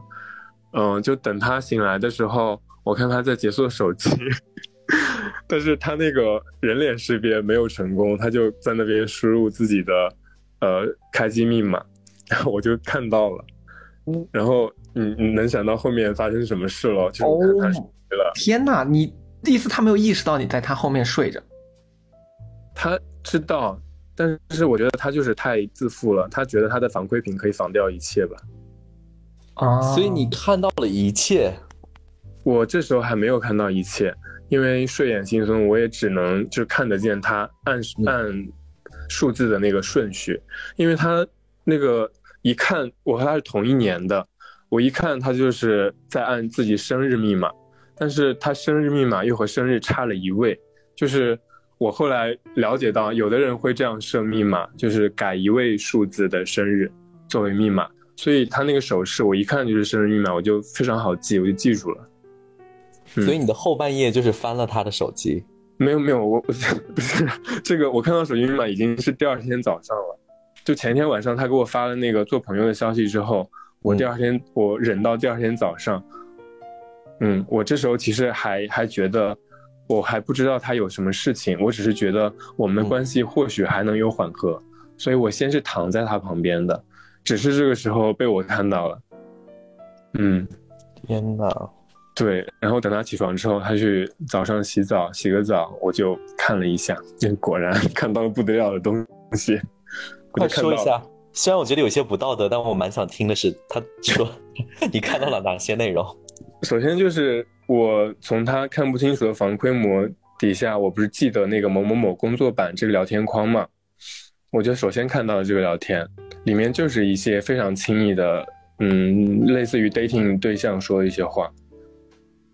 嗯，就等他醒来的时候，我看他在解锁手机，但是他那个人脸识别没有成功，他就在那边输入自己的。呃，开机密码，然 后我就看到了，嗯，然后你你能想到后面发生什么事了？就看他睡了。天哪，你意思他没有意识到你在他后面睡着？他知道，但是我觉得他就是太自负了，他觉得他的防窥屏可以防掉一切吧。啊，所以你看到了一切，我这时候还没有看到一切，因为睡眼惺忪，我也只能就看得见他按按。数字的那个顺序，因为他那个一看我和他是同一年的，我一看他就是在按自己生日密码，但是他生日密码又和生日差了一位，就是我后来了解到，有的人会这样设密码，就是改一位数字的生日作为密码，所以他那个手势我一看就是生日密码，我就非常好记，我就记住了。所以你的后半夜就是翻了他的手机。没有没有，我 不是不是这个，我看到手机密码已经是第二天早上了，就前天晚上他给我发了那个做朋友的消息之后，我第二天我忍到第二天早上，嗯，我这时候其实还还觉得我还不知道他有什么事情，我只是觉得我们的关系或许还能有缓和，所以我先是躺在他旁边的，只是这个时候被我看到了，嗯，天哪。对，然后等他起床之后，他去早上洗澡，洗个澡，我就看了一下，果然 看到了不得了的东西。快说一下，虽然我觉得有些不道德，但我蛮想听的是，他说 你看到了哪些内容？首先就是我从他看不清楚的防窥膜底下，我不是记得那个某某某工作版这个聊天框嘛？我就首先看到了这个聊天，里面就是一些非常亲密的，嗯，类似于 dating 对象说的一些话。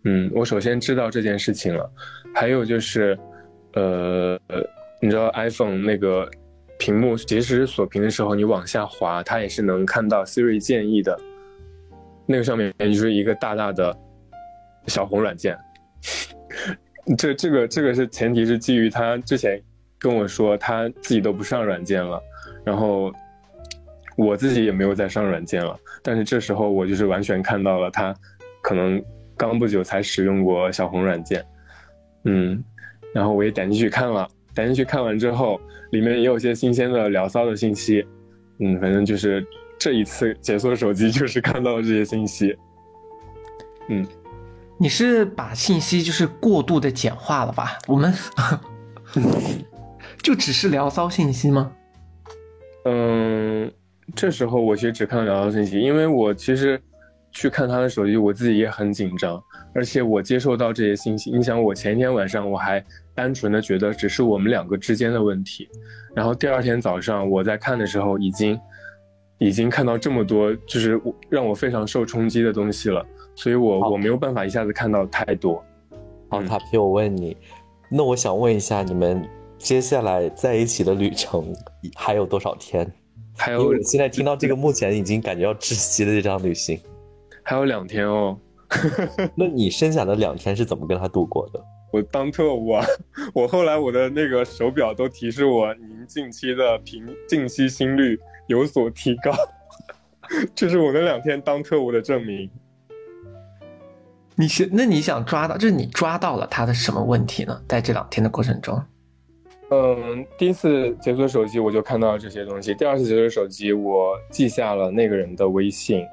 嗯，我首先知道这件事情了，还有就是，呃，你知道 iPhone 那个屏幕即使锁屏的时候，你往下滑，它也是能看到 Siri 建议的。那个上面就是一个大大的小红软件。这这个这个是前提是基于他之前跟我说他自己都不上软件了，然后我自己也没有再上软件了，但是这时候我就是完全看到了他可能。刚不久才使用过小红软件，嗯，然后我也点进去看了，点进去看完之后，里面也有些新鲜的聊骚的信息，嗯，反正就是这一次解锁手机就是看到了这些信息。嗯，你是把信息就是过度的简化了吧？我们 就只是聊骚信息吗？嗯，这时候我其实只看到聊骚信息，因为我其实去看他的手机，我自己也很紧张，而且我接受到这些信息，你想我前一天晚上我还单纯的觉得只是我们两个之间的问题，然后第二天早上我在看的时候，已经已经看到这么多，就是让我非常受冲击的东西了，所以我我没有办法一下子看到太多。好，塔皮，我问你，那我想问一下你们。接下来在一起的旅程还有多少天？还有，现在听到这个，目前已经感觉要窒息的这场旅行，还有两天哦。那你剩下的两天是怎么跟他度过的？我当特务啊，我后来我的那个手表都提示我，您近期的平近期心率有所提高，这是我那两天当特务的证明。你是那你想抓到，就是你抓到了他的什么问题呢？在这两天的过程中？嗯，第一次解锁手机我就看到了这些东西。第二次解锁手机，我记下了那个人的微信，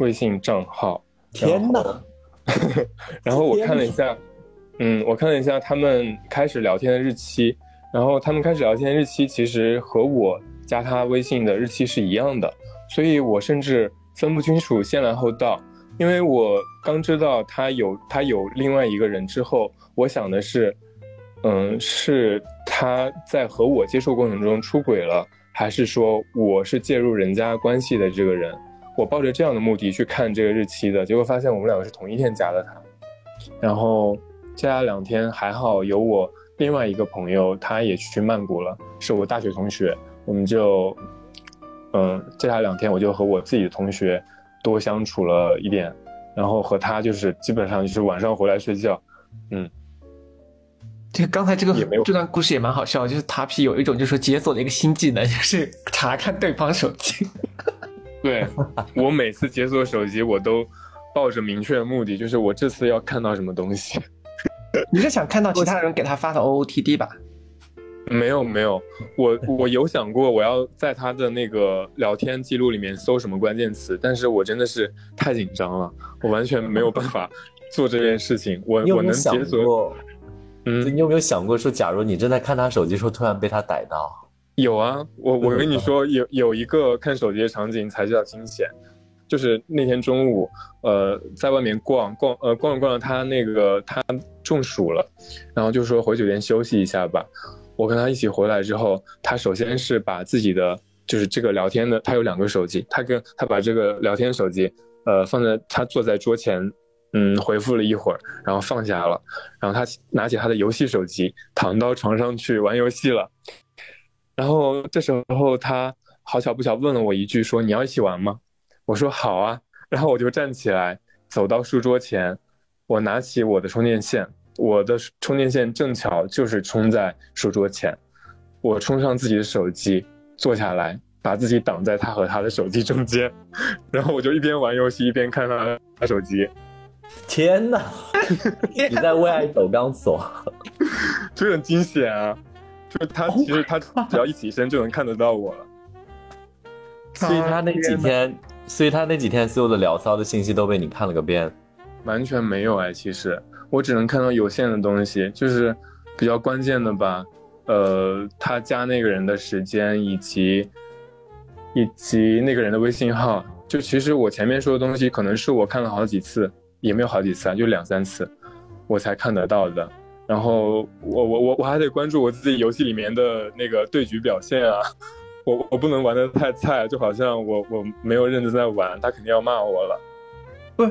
微信账号。天哪！然后我看了一下，嗯，我看了一下他们开始聊天的日期，然后他们开始聊天的日期其实和我加他微信的日期是一样的，所以我甚至分不清楚先来后到。因为我刚知道他有他有另外一个人之后，我想的是。嗯，是他在和我接触过程中出轨了，还是说我是介入人家关系的这个人？我抱着这样的目的去看这个日期的，结果发现我们两个是同一天加的他。然后接下来两天还好有我另外一个朋友，他也去曼谷了，是我大学同学，我们就嗯，接下来两天我就和我自己的同学多相处了一点，然后和他就是基本上就是晚上回来睡觉，嗯。就刚才这个这段故事也蛮好笑，就是塔皮有一种就是说解锁了一个新技能，就是查看对方手机。对我每次解锁手机，我都抱着明确的目的，就是我这次要看到什么东西。你是想看到其他人给他发的 OOTD 吧？没有没有，我我有想过我要在他的那个聊天记录里面搜什么关键词，但是我真的是太紧张了，我完全没有办法做这件事情。我我能解锁。嗯，你有没有想过说，假如你正在看他手机，时候突然被他逮到？有啊，我我跟你说，有有一个看手机的场景才叫惊险，就是那天中午，呃，在外面逛逛，呃，逛着逛着，他那个他中暑了，然后就说回酒店休息一下吧。我跟他一起回来之后，他首先是把自己的就是这个聊天的，他有两个手机，他跟他把这个聊天手机，呃，放在他坐在桌前。嗯，回复了一会儿，然后放下了，然后他拿起他的游戏手机，躺到床上去玩游戏了。然后这时候他好巧不巧问了我一句，说你要一起玩吗？我说好啊。然后我就站起来走到书桌前，我拿起我的充电线，我的充电线正巧就是充在书桌前，我充上自己的手机，坐下来，把自己挡在他和他的手机中间，然后我就一边玩游戏一边看他他手机。天哪！你在为爱走钢索，就很惊险啊！就是他，其实他只要一起身就能看得到我了。所以他那几天，所以他那几天所有的聊骚的信息都被你看了个遍。完全没有哎，其实我只能看到有限的东西，就是比较关键的吧。呃，他加那个人的时间，以及以及那个人的微信号。就其实我前面说的东西，可能是我看了好几次。也没有好几次啊，就两三次，我才看得到的。然后我我我我还得关注我自己游戏里面的那个对局表现啊，我我不能玩的太菜，就好像我我没有认真在玩，他肯定要骂我了。不，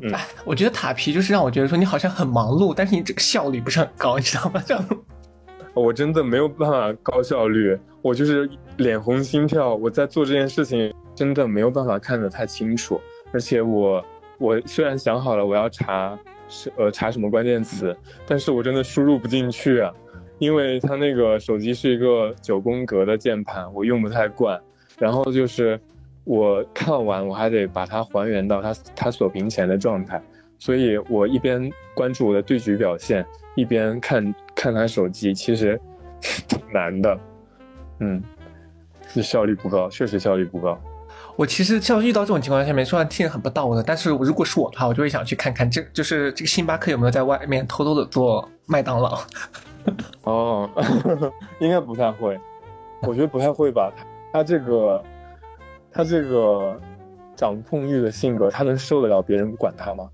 嗯，我觉得塔皮就是让我觉得说你好像很忙碌，但是你这个效率不是很高，你知道吗？这样，我真的没有办法高效率，我就是脸红心跳，我在做这件事情真的没有办法看得太清楚，而且我。我虽然想好了我要查是呃查什么关键词，但是我真的输入不进去啊，因为它那个手机是一个九宫格的键盘，我用不太惯。然后就是我看完我还得把它还原到它它锁屏前的状态，所以我一边关注我的对局表现，一边看看他手机，其实 挺难的。嗯，是效率不高，确实效率不高。我其实像遇到这种情况下面，虽然听着很不道德，但是如果是我的话，我就会想去看看这就是这个星巴克有没有在外面偷偷的做麦当劳。哦，应该不太会，我觉得不太会吧。他他这个他这个掌控欲的性格，他能受得了别人管他吗？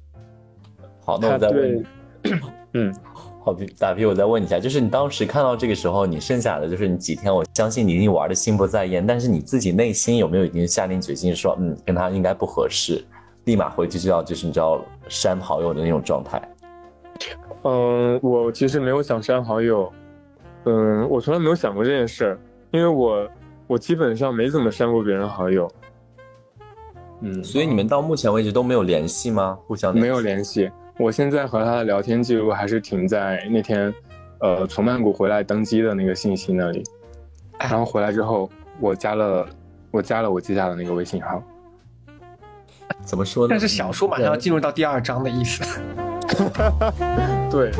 好，那我再问，嗯。好，打皮，我再问你一下，就是你当时看到这个时候，你剩下的就是你几天，我相信你已经玩的心不在焉，但是你自己内心有没有已经下定决心说，嗯，跟他应该不合适，立马回去就要就是你知道删好友的那种状态？嗯，我其实没有想删好友，嗯，我从来没有想过这件事儿，因为我我基本上没怎么删过别人好友。嗯，所以你们到目前为止都没有联系吗？互相没有联系。我现在和他的聊天记录还是停在那天，呃，从曼谷回来登机的那个信息那里。然后回来之后，我加了，我加了我记下的那个微信号。怎么说呢？但是小说马上要进入到第二章的意思。对。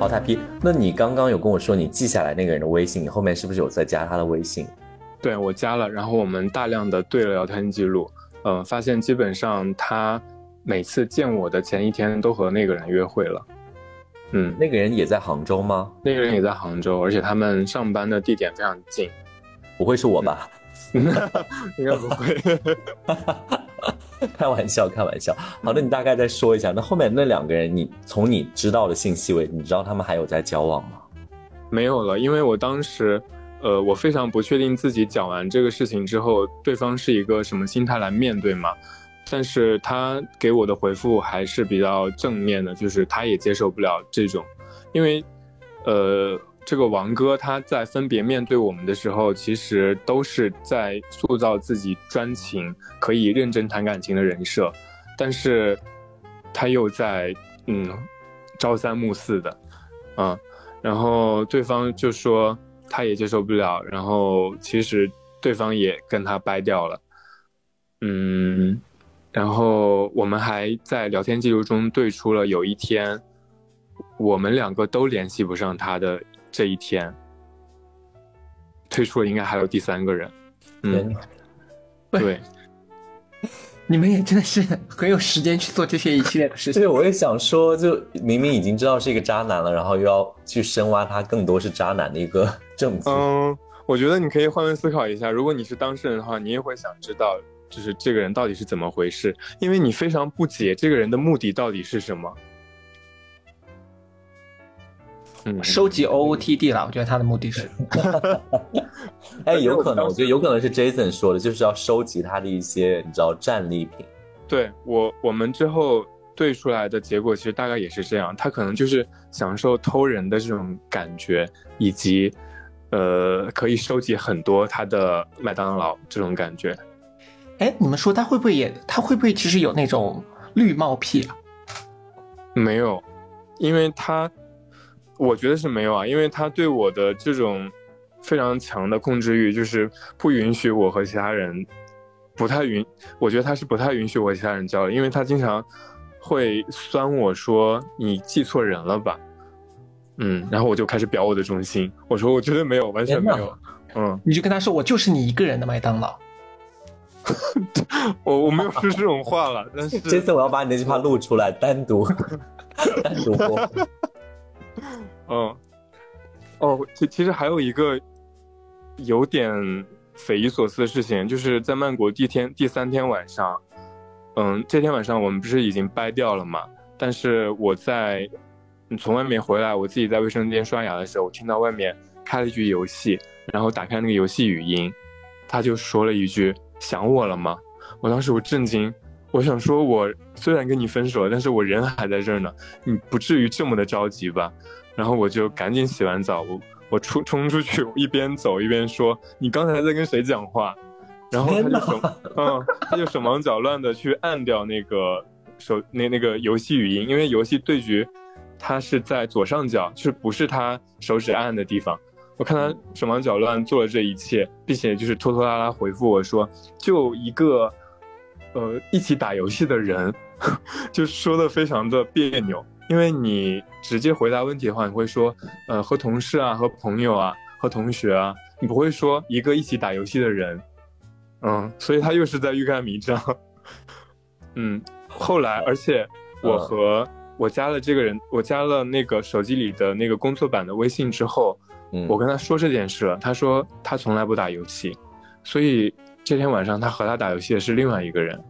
好，太皮，那你刚刚有跟我说你记下来那个人的微信，你后面是不是有在加他的微信？对，我加了，然后我们大量的对了聊天记录，嗯，发现基本上他每次见我的前一天都和那个人约会了。嗯，那个人也在杭州吗？那个人也在杭州，而且他们上班的地点非常近。不会是我吧？应该不会。开玩笑，开玩笑。好的，你大概再说一下，那后面那两个人，你从你知道的信息为，你知道他们还有在交往吗？没有了，因为我当时，呃，我非常不确定自己讲完这个事情之后，对方是一个什么心态来面对嘛。但是他给我的回复还是比较正面的，就是他也接受不了这种，因为，呃。这个王哥他在分别面对我们的时候，其实都是在塑造自己专情、可以认真谈感情的人设，但是，他又在嗯朝三暮四的，嗯，然后对方就说他也接受不了，然后其实对方也跟他掰掉了，嗯，然后我们还在聊天记录中对出了有一天，我们两个都联系不上他的。这一天，推出了应该还有第三个人，嗯，对，你们也真的是很有时间去做这些一系列的事情。对，我也想说，就明明已经知道是一个渣男了，然后又要去深挖他更多是渣男的一个 证据。嗯，我觉得你可以换位思考一下，如果你是当事人的话，你也会想知道，就是这个人到底是怎么回事，因为你非常不解这个人的目的到底是什么。收集 OOTD 了，我觉得他的目的是，哎，有可能，我觉得有可能是 Jason 说的，就是要收集他的一些你知道战利品。对我，我们之后对出来的结果其实大概也是这样，他可能就是享受偷人的这种感觉，以及呃可以收集很多他的麦当劳这种感觉。哎，你们说他会不会也，他会不会其实有那种绿帽癖啊？没有，因为他。我觉得是没有啊，因为他对我的这种非常强的控制欲，就是不允许我和其他人，不太允，我觉得他是不太允许我和其他人交流，因为他经常会酸我说你记错人了吧，嗯，然后我就开始表我的忠心，我说我绝对没有，完全没有，嗯，你就跟他说我就是你一个人的麦当劳，我我没有说这种话了，但是这次我要把你那句话录出来，单独 单独播。嗯，哦，其其实还有一个有点匪夷所思的事情，就是在曼谷第天第三天晚上，嗯，这天晚上我们不是已经掰掉了嘛？但是我在从外面回来，我自己在卫生间刷牙的时候，我听到外面开了一局游戏，然后打开那个游戏语音，他就说了一句“想我了吗？”我当时我震惊，我想说，我虽然跟你分手了，但是我人还在这儿呢，你不至于这么的着急吧？然后我就赶紧洗完澡，我我出冲出去，一边走一边说：“你刚才在跟谁讲话？”然后他就手嗯，他就手忙脚乱的去按掉那个手那那个游戏语音，因为游戏对局，他是在左上角，就是不是他手指按的地方。我看他手忙脚乱做了这一切，并且就是拖拖拉拉回复我说：“就一个呃一起打游戏的人，就说的非常的别扭，因为你直接回答问题的话，你会说呃和同事啊、和朋友啊、和同学啊，你不会说一个一起打游戏的人，嗯，所以他又是在欲盖弥彰，嗯，后来而且我和我加了这个人，我加了那个手机里的那个工作版的微信之后，嗯我跟他说这件事了，他说他从来不打游戏，所以这天晚上他和他打游戏的是另外一个人。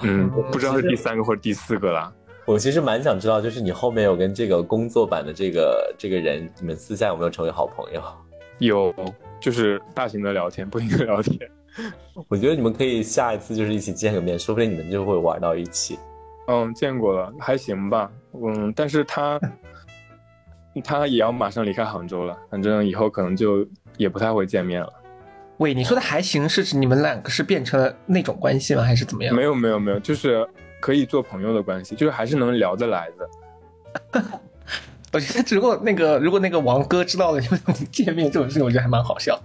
嗯，不知道是第三个或者第四个啦。我其实蛮想知道，就是你后面有跟这个工作版的这个这个人，你们私下有没有成为好朋友？有，就是大型的聊天，不停的聊天。我觉得你们可以下一次就是一起见个面，说不定你们就会玩到一起。嗯，见过了，还行吧。嗯，但是他他也要马上离开杭州了，反正以后可能就也不太会见面了。喂，你说的还行，是指你们两个是变成了那种关系吗？还是怎么样？没有没有没有，就是可以做朋友的关系，就是还是能聊得来的。我觉得如果那个如果那个王哥知道了你们见面这种事情，我觉得还蛮好笑。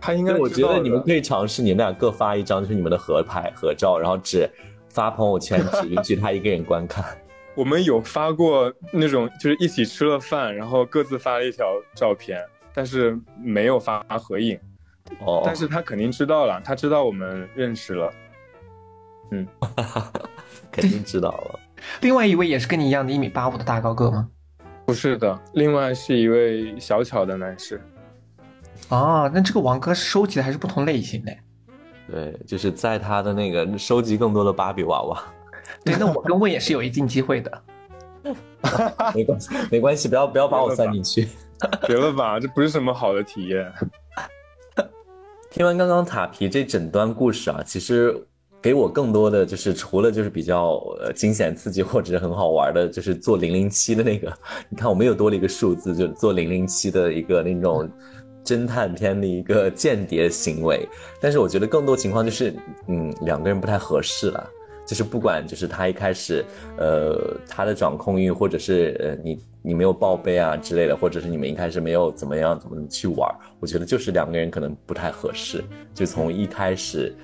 他应该对，我觉知道的得你们可以尝试，你们俩各发一张，就是你们的合拍合照，然后只发朋友圈，只允许他一个人观看。我们有发过那种，就是一起吃了饭，然后各自发了一条照片，但是没有发合影。哦，但是他肯定知道了，他知道我们认识了。肯定知道了。另外一位也是跟你一样的一米八五的大高个吗？不是的，另外是一位小巧的男士。啊，那这个王哥收集的还是不同类型的。对，就是在他的那个收集更多的芭比娃娃。对，那我跟问也是有一定机会的。没关系，没关系，不要不要把我算进去。别了吧，这不是什么好的体验。听完刚刚塔皮这整段故事啊，其实给我更多的就是除了就是比较呃惊险刺激或者是很好玩的，就是做零零七的那个，你看我们又多了一个数字，就做零零七的一个那种侦探片的一个间谍行为。但是我觉得更多情况就是，嗯，两个人不太合适了。就是不管就是他一开始，呃，他的掌控欲，或者是呃你你没有报备啊之类的，或者是你们一开始没有怎么样怎么去玩，我觉得就是两个人可能不太合适。就从一开始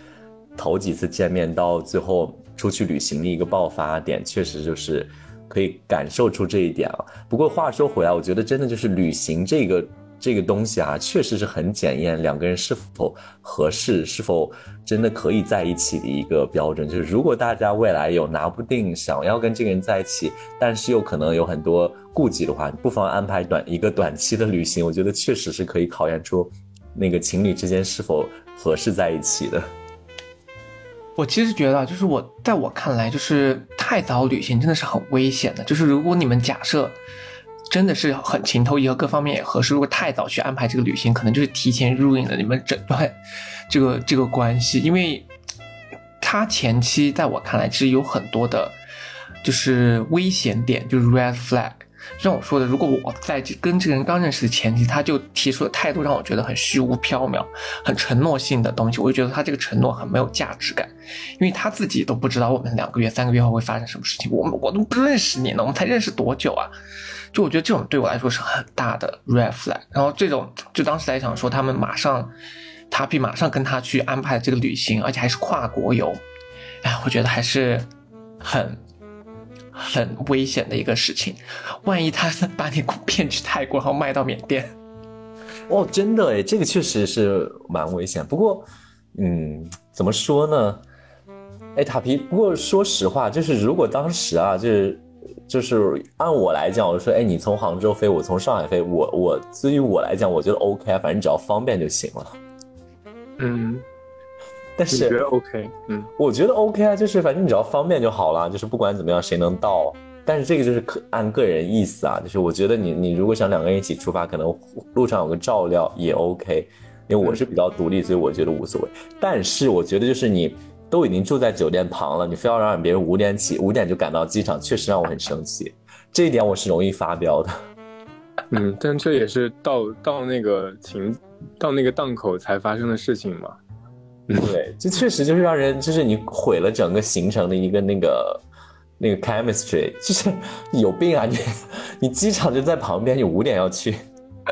头几次见面到最后出去旅行的一个爆发点，确实就是可以感受出这一点啊。不过话说回来，我觉得真的就是旅行这个。这个东西啊，确实是很检验两个人是否合适，是否真的可以在一起的一个标准。就是如果大家未来有拿不定，想要跟这个人在一起，但是又可能有很多顾忌的话，不妨安排短一个短期的旅行。我觉得确实是可以考验出那个情侣之间是否合适在一起的。我其实觉得，就是我在我看来，就是太早旅行真的是很危险的。就是如果你们假设。真的是很情投意合，各方面也合适。如果太早去安排这个旅行，可能就是提前入影了你们整段这个这个关系。因为他前期在我看来，其实有很多的，就是危险点，就是 red flag。像我说的，如果我在跟这个人刚认识的前提，他就提出的态度让我觉得很虚无缥缈、很承诺性的东西，我就觉得他这个承诺很没有价值感，因为他自己都不知道我们两个月、三个月后会发生什么事情。我们我都不认识你呢，我们才认识多久啊？就我觉得这种对我来说是很大的 red flag。然后这种就当时来讲说，他们马上他比马上跟他去安排这个旅行，而且还是跨国游，哎，我觉得还是很。很危险的一个事情，万一他把你骗去泰国，然后卖到缅甸，哦，真的诶，这个确实是蛮危险。不过，嗯，怎么说呢？哎，塔皮，不过说实话，就是如果当时啊，就是就是按我来讲，我说，哎，你从杭州飞，我从上海飞，我我对于我来讲，我觉得 OK，反正只要方便就行了。嗯。但是觉得 OK，嗯，我觉得 OK 啊，就是反正你只要方便就好了，就是不管怎么样谁能到，但是这个就是可按个人意思啊，就是我觉得你你如果想两个人一起出发，可能路上有个照料也 OK，因为我是比较独立，所以我觉得无所谓。但是我觉得就是你都已经住在酒店旁了，你非要让别人五点起五点就赶到机场，确实让我很生气，这一点我是容易发飙的。嗯，但这也是到到那个情到那个档口才发生的事情嘛。对，这确实就是让人，就是你毁了整个行程的一个那个那个 chemistry，就是 有病啊！你你机场就在旁边，你五点要去，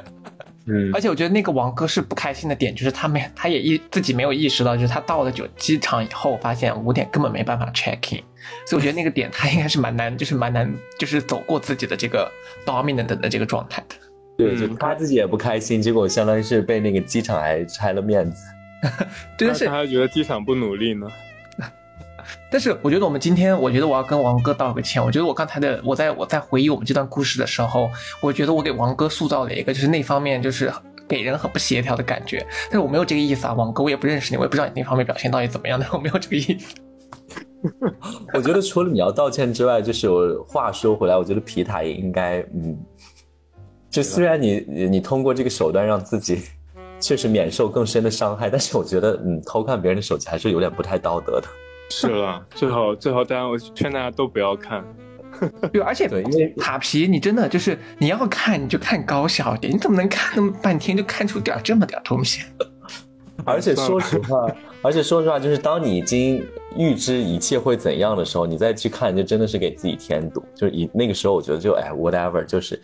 嗯而且我觉得那个王哥是不开心的点，就是他没，他也意自己没有意识到，就是他到了酒机场以后，发现五点根本没办法 check in，所以我觉得那个点他应该是蛮难，就是蛮难，就是走过自己的这个 dominant 的这个状态的。对，嗯就他自己也不开心，结果相当于是被那个机场还拆了面子。真的是他，还觉得机场不努力呢。但是我觉得我们今天，我觉得我要跟王哥道个歉。我觉得我刚才的，我在我在回忆我们这段故事的时候，我觉得我给王哥塑造了一个就是那方面就是给人很不协调的感觉。但是我没有这个意思啊，王哥，我也不认识你，我也不知道你那方面表现到底怎么样，但是我没有这个意思。我觉得除了你要道歉之外，就是我话说回来，我觉得皮塔也应该，嗯，就虽然你你你通过这个手段让自己确实免受更深的伤害，但是我觉得，嗯，偷看别人的手机还是有点不太道德的。是了，最好最好大家我劝大家都不要看。对，而且对因为塔皮，你真的就是你要看你就看高效一点，你怎么能看那么半天就看出点儿这么点儿东西？而且说实话，而且说实话，就是当你已经预知一切会怎样的时候，你再去看，就真的是给自己添堵。就是以那个时候，我觉得就哎，whatever，就是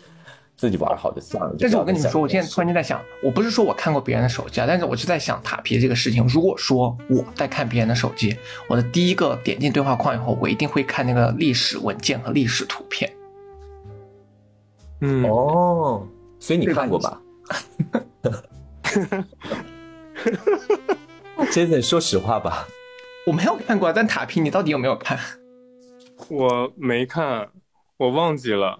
自己玩好就算了。但是我跟你们说，我现在突然间在想，我不是说我看过别人的手机啊，但是我就在想塔皮这个事情。如果说我在看别人的手机，我的第一个点进对话框以后，我一定会看那个历史文件和历史图片。嗯哦，所以你看过吧？Jason，说实话吧，我没有看过，但塔皮你到底有没有看？我没看，我忘记了。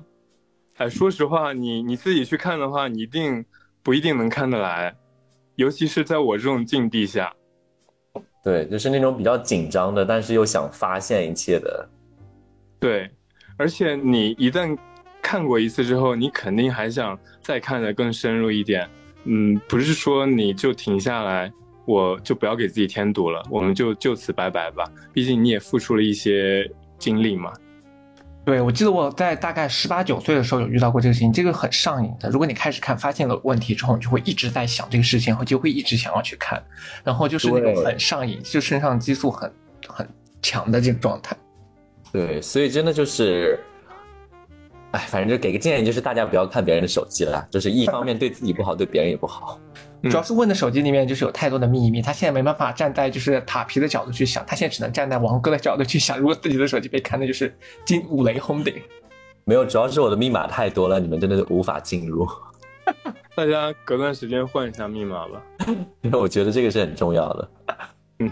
哎，说实话，你你自己去看的话，你一定不一定能看得来，尤其是在我这种境地下。对，就是那种比较紧张的，但是又想发现一切的。对，而且你一旦看过一次之后，你肯定还想再看得更深入一点。嗯，不是说你就停下来，我就不要给自己添堵了，我们就就此拜拜吧。毕竟你也付出了一些精力嘛。对，我记得我在大概十八九岁的时候有遇到过这个事情，这个很上瘾的。如果你开始看，发现了问题之后，你就会一直在想这个事情，然后就会一直想要去看，然后就是那种很上瘾，就身上激素很很强的这个状态。对，所以真的就是，哎，反正就给个建议，就是大家不要看别人的手机了，就是一方面对自己不好，对别人也不好。嗯主要是问的手机里面就是有太多的秘密，他现在没办法站在就是塔皮的角度去想，他现在只能站在王哥的角度去想，如果自己的手机被看，那就是惊五雷轰顶。没有，主要是我的密码太多了，你们真的是无法进入。大家隔段时间换一下密码吧。因 为我觉得这个是很重要的。嗯，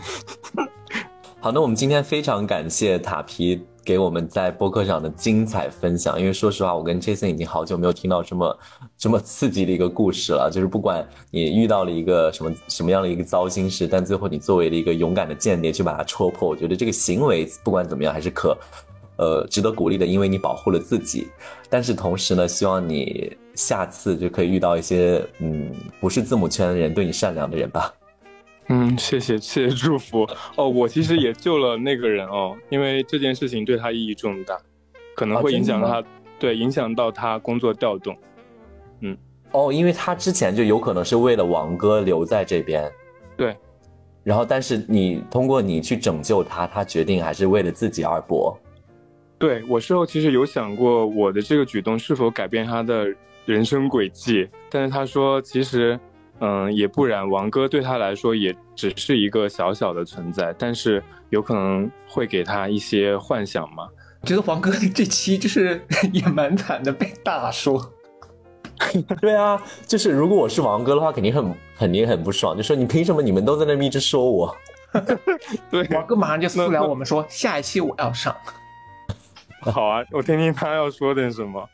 好，那我们今天非常感谢塔皮给我们在播客上的精彩分享。因为说实话，我跟 Jason 已经好久没有听到这么这么刺激的一个故事了。就是不管你遇到了一个什么什么样的一个糟心事，但最后你作为了一个勇敢的间谍去把它戳破，我觉得这个行为不管怎么样还是可。呃，值得鼓励的，因为你保护了自己。但是同时呢，希望你下次就可以遇到一些嗯，不是字母圈的人，对你善良的人吧。嗯，谢谢谢谢祝福哦。我其实也救了那个人哦，因为这件事情对他意义重大，可能哦会影响他，对影响到他工作调动。嗯哦，因为他之前就有可能是为了王哥留在这边，对，然后但是你通过你去拯救他，他决定还是为了自己而搏。对我事后其实有想过我的这个举动是否改变他的人生轨迹，但是他说其实，嗯，也不然，王哥对他来说也只是一个小小的存在，但是有可能会给他一些幻想嘛。觉得王哥这期就是 也蛮惨的，被大说。对啊，就是如果我是王哥的话，肯定很肯定很不爽，就说你凭什么你们都在那边一直说我？对，王哥马上就私聊我们说，下一期我要上。好啊，我听听他要说点什么。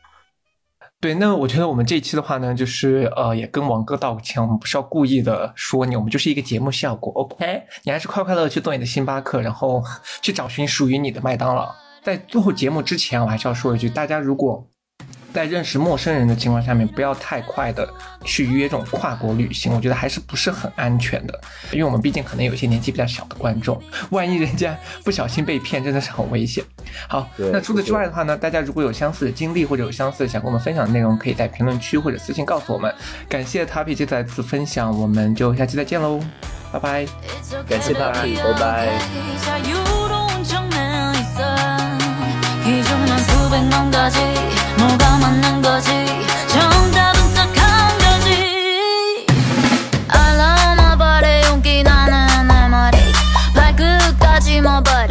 对，那我觉得我们这一期的话呢，就是呃，也跟王哥道个歉，我们不是要故意的说你，我们就是一个节目效果，OK？你还是快快乐乐去做你的星巴克，然后去找寻属于你的麦当劳。在最后节目之前，我还是要说一句，大家如果在认识陌生人的情况下面，不要太快的去约这种跨国旅行，我觉得还是不是很安全的，因为我们毕竟可能有一些年纪比较小的观众，万一人家不小心被骗，真的是很危险。好，那除此之外的话呢，大家如果有相似的经历或者有相似的想跟我们分享的内容，可以在评论区或者私信告诉我们。感谢 Tapi 这再次分享，我们就下期再见喽，拜拜。感谢大家，拜拜。 가 맞는 거지. 정답은 딱 한 가지. I love body 용기 나는 내 머리 발끝까지 뭐 모발